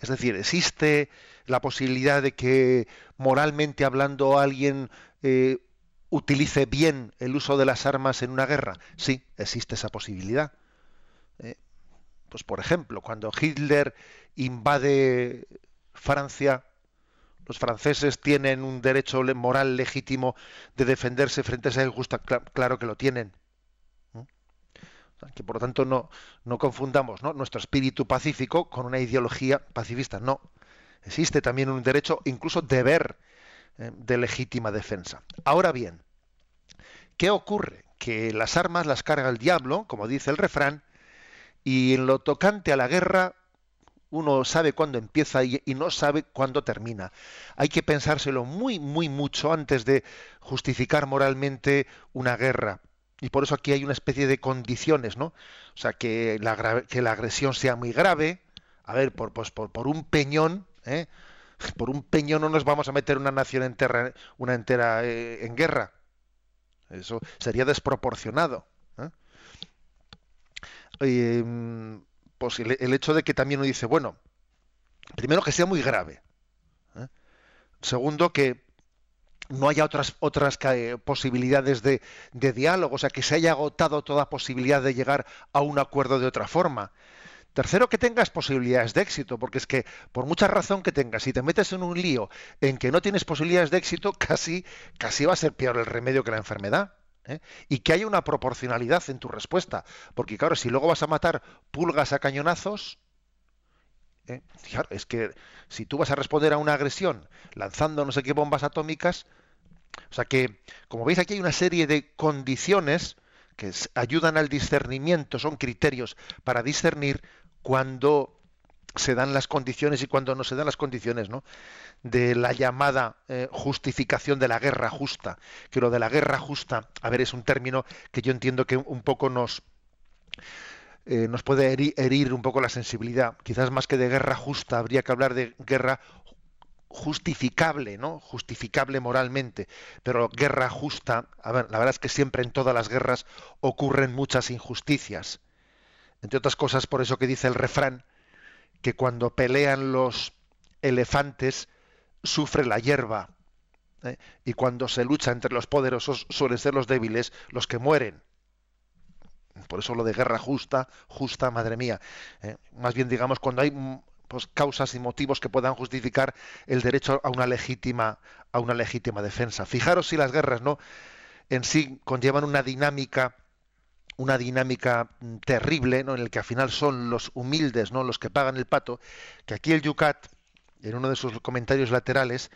[SPEAKER 4] Es decir, existe la posibilidad de que moralmente hablando alguien eh, utilice bien el uso de las armas en una guerra? Sí, existe esa posibilidad. Eh, pues por ejemplo, cuando Hitler invade Francia, los franceses tienen un derecho moral legítimo de defenderse frente a esa injusta, claro que lo tienen. Que por lo tanto no, no confundamos nuestro espíritu pacífico con una ideología pacifista. No. Existe también un derecho, incluso deber, de legítima defensa. Ahora bien, ¿qué ocurre? Que las armas las carga el diablo, como dice el refrán, y en lo tocante a la guerra uno sabe cuándo empieza y, no sabe cuándo termina. Hay que pensárselo muy, muy mucho antes de justificar moralmente una guerra. Y por eso aquí hay una especie de condiciones, ¿no? O sea, que la, agresión sea muy grave. A ver, por, pues, por, un peñón, ¿eh? Por un peñón no nos vamos a meter una nación entera, una entera eh, en guerra. Eso sería desproporcionado. ¿eh? Em, pues el, hecho de que también uno dice, bueno, primero que sea muy grave. ¿eh? Segundo, que no haya otras, otras posibilidades de, de, diálogo, o sea, que se haya agotado toda posibilidad de llegar a un acuerdo de otra forma. Tercero, que tengas posibilidades de éxito, porque es que por mucha razón que tengas, si te metes en un lío en que no tienes posibilidades de éxito, casi, casi va a ser peor el remedio que la enfermedad. ¿eh? y que haya una proporcionalidad en tu respuesta. Porque claro, si luego vas a matar pulgas a cañonazos, ¿eh? es que si tú vas a responder a una agresión lanzando no sé qué bombas atómicas, o sea que, como veis aquí hay una serie de condiciones que ayudan al discernimiento, son criterios para discernir cuando se dan las condiciones y cuando no se dan las condiciones, ¿no? De la llamada eh, justificación de la guerra justa. Que lo de la guerra justa, a ver, es un término que yo entiendo que un poco nos eh, nos puede herir, un poco la sensibilidad. Quizás más que de guerra justa, habría que hablar de guerra justificable, ¿no? Justificable moralmente. Pero guerra justa, a ver, la verdad es que siempre en todas las guerras ocurren muchas injusticias. Entre otras cosas, por eso que dice el refrán, que cuando pelean los elefantes sufre la hierba. ¿eh? Y cuando se lucha entre los poderosos suelen ser los débiles los que mueren. Por eso lo de guerra justa, justa, madre mía. ¿eh? Más bien digamos cuando hay pues, causas y motivos que puedan justificar el derecho a una legítima, a una legítima defensa. Fijaros si las guerras no en sí conllevan una dinámica una dinámica mm, terrible, en el que al final son los humildes, ¿no? los que pagan el pato, que aquí el Yucat, en uno de sus comentarios laterales,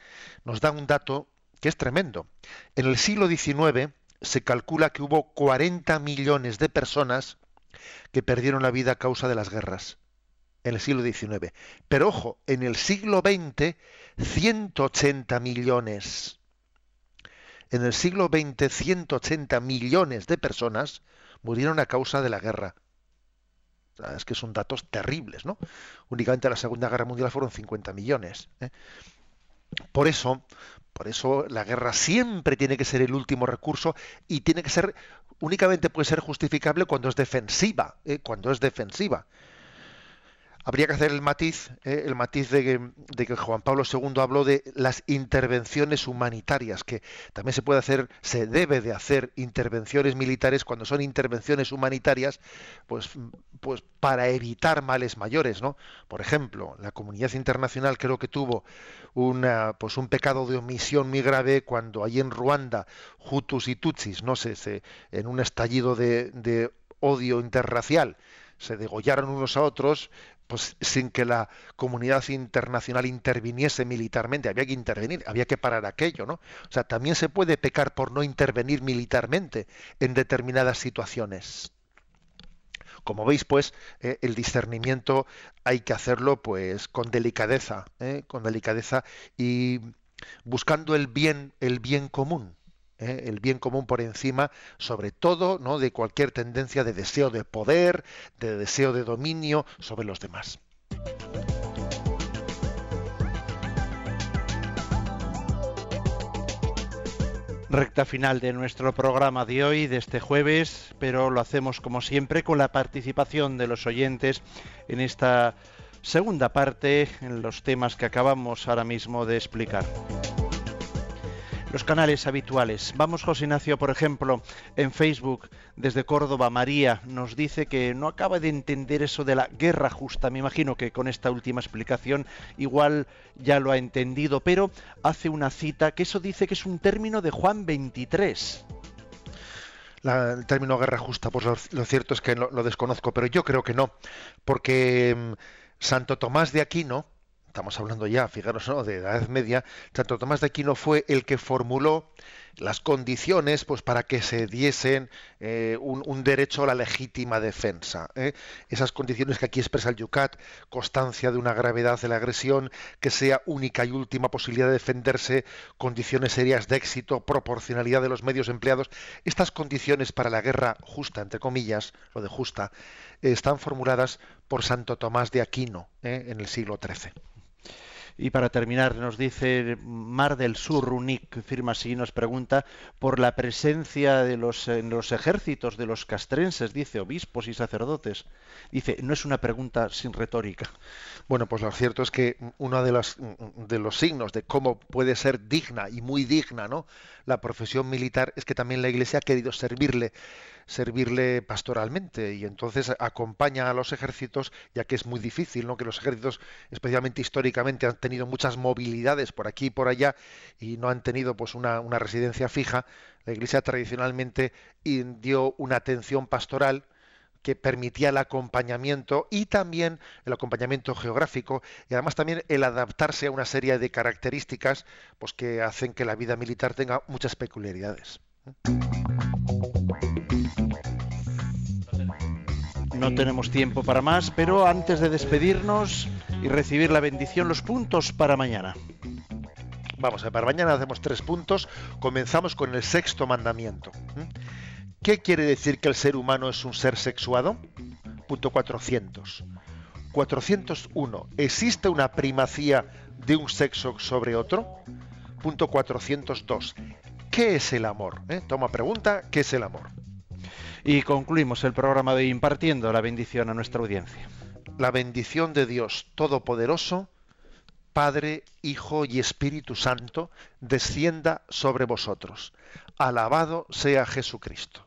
[SPEAKER 4] nos da un dato que es tremendo. En el siglo XIX se calcula que hubo 40 millones de personas que perdieron la vida a causa de las guerras. En el siglo XIX. Pero ojo, en el siglo XX, 180 millones. En el siglo XX, 180 millones de personas murieron a causa de la guerra. Es que son datos terribles, ¿no? Únicamente la Segunda Guerra Mundial fueron 50 millones. ¿eh? Por eso, por eso la guerra siempre tiene que ser el último recurso y tiene que ser únicamente puede ser justificable cuando es defensiva, ¿eh? cuando es defensiva habría que hacer el matiz, eh, el matiz de que, Juan Pablo II habló de las intervenciones humanitarias, que también se puede hacer, se debe de hacer intervenciones militares cuando son intervenciones humanitarias, pues, pues para evitar males mayores, ¿no? Por ejemplo, la comunidad internacional creo que tuvo una, pues un pecado de omisión muy grave cuando allí en Ruanda, Hutus y Tutsis, no sé, se, en un estallido de, de odio interracial, se degollaron unos a otros, pues sin que la comunidad internacional interviniese militarmente, había que intervenir, había que parar aquello, ¿no? O sea, también se puede pecar por no intervenir militarmente en determinadas situaciones. Como veis, pues, eh, el discernimiento hay que hacerlo, pues, con delicadeza, ¿eh? con delicadeza y buscando el bien, el bien común. ¿Eh? el bien común por encima, sobre todo, ¿no? de cualquier tendencia de deseo de poder, de deseo de dominio sobre los demás.
[SPEAKER 2] Recta final de nuestro programa de hoy, de este jueves, pero lo hacemos como siempre con la participación de los oyentes en esta segunda parte, en los temas que acabamos ahora mismo de explicar. Los canales habituales. Vamos, José Ignacio, por ejemplo, en Facebook, desde Córdoba, María nos dice que no acaba de entender eso de la guerra justa. Me imagino que con esta última explicación igual ya lo ha entendido, pero hace una cita que eso dice que es un término de Juan 23.
[SPEAKER 4] el término guerra justa, pues lo, cierto es que lo, lo, desconozco, pero yo creo que no, porque mm, Santo Tomás de Aquino, estamos hablando ya, fijaros, ¿no? de Edad Media, Santo Tomás de Aquino fue el que formuló las condiciones pues, para que se diesen eh, un, derecho a la legítima defensa. ¿eh? Esas condiciones que aquí expresa el Yucat, constancia de una gravedad de la agresión, que sea única y última posibilidad de defenderse, condiciones serias de éxito, proporcionalidad de los medios empleados. Estas condiciones para la guerra justa, entre comillas, lo de justa, están formuladas por Santo Tomás de Aquino ¿eh? en el siglo XIII.
[SPEAKER 2] Y para terminar, nos dice Mar del Sur, Unic, firma así, nos pregunta por la presencia de los, en los ejércitos de los castrenses, dice, obispos y sacerdotes. Dice, no es una pregunta sin retórica.
[SPEAKER 4] Bueno, pues lo cierto es que uno de los, de los signos de cómo puede ser digna y muy digna ¿no? la profesión militar es que también la Iglesia ha querido servirle servirle pastoralmente y entonces acompaña a los ejércitos, ya que es muy difícil, ¿no? que los ejércitos, especialmente históricamente, han tenido muchas movilidades por aquí y por allá y no han tenido pues una, una residencia fija. La Iglesia tradicionalmente dio una atención pastoral que permitía el acompañamiento y también el acompañamiento geográfico y además también el adaptarse a una serie de características pues que hacen que la vida militar tenga muchas peculiaridades.
[SPEAKER 2] No tenemos tiempo para más, pero antes de despedirnos y recibir la bendición, los puntos para mañana.
[SPEAKER 4] Vamos, a para mañana hacemos tres puntos. Comenzamos con el sexto mandamiento. ¿Qué quiere decir que el ser humano es un ser sexuado? Punto 400. 401. ¿Existe una primacía de un sexo sobre otro? Punto 402. ¿Qué es el amor? ¿Eh? Toma pregunta, ¿qué es el amor?
[SPEAKER 2] Y concluimos el programa de impartiendo la bendición a nuestra audiencia.
[SPEAKER 4] La bendición de Dios Todopoderoso, Padre, Hijo y Espíritu Santo, descienda sobre vosotros. Alabado sea Jesucristo.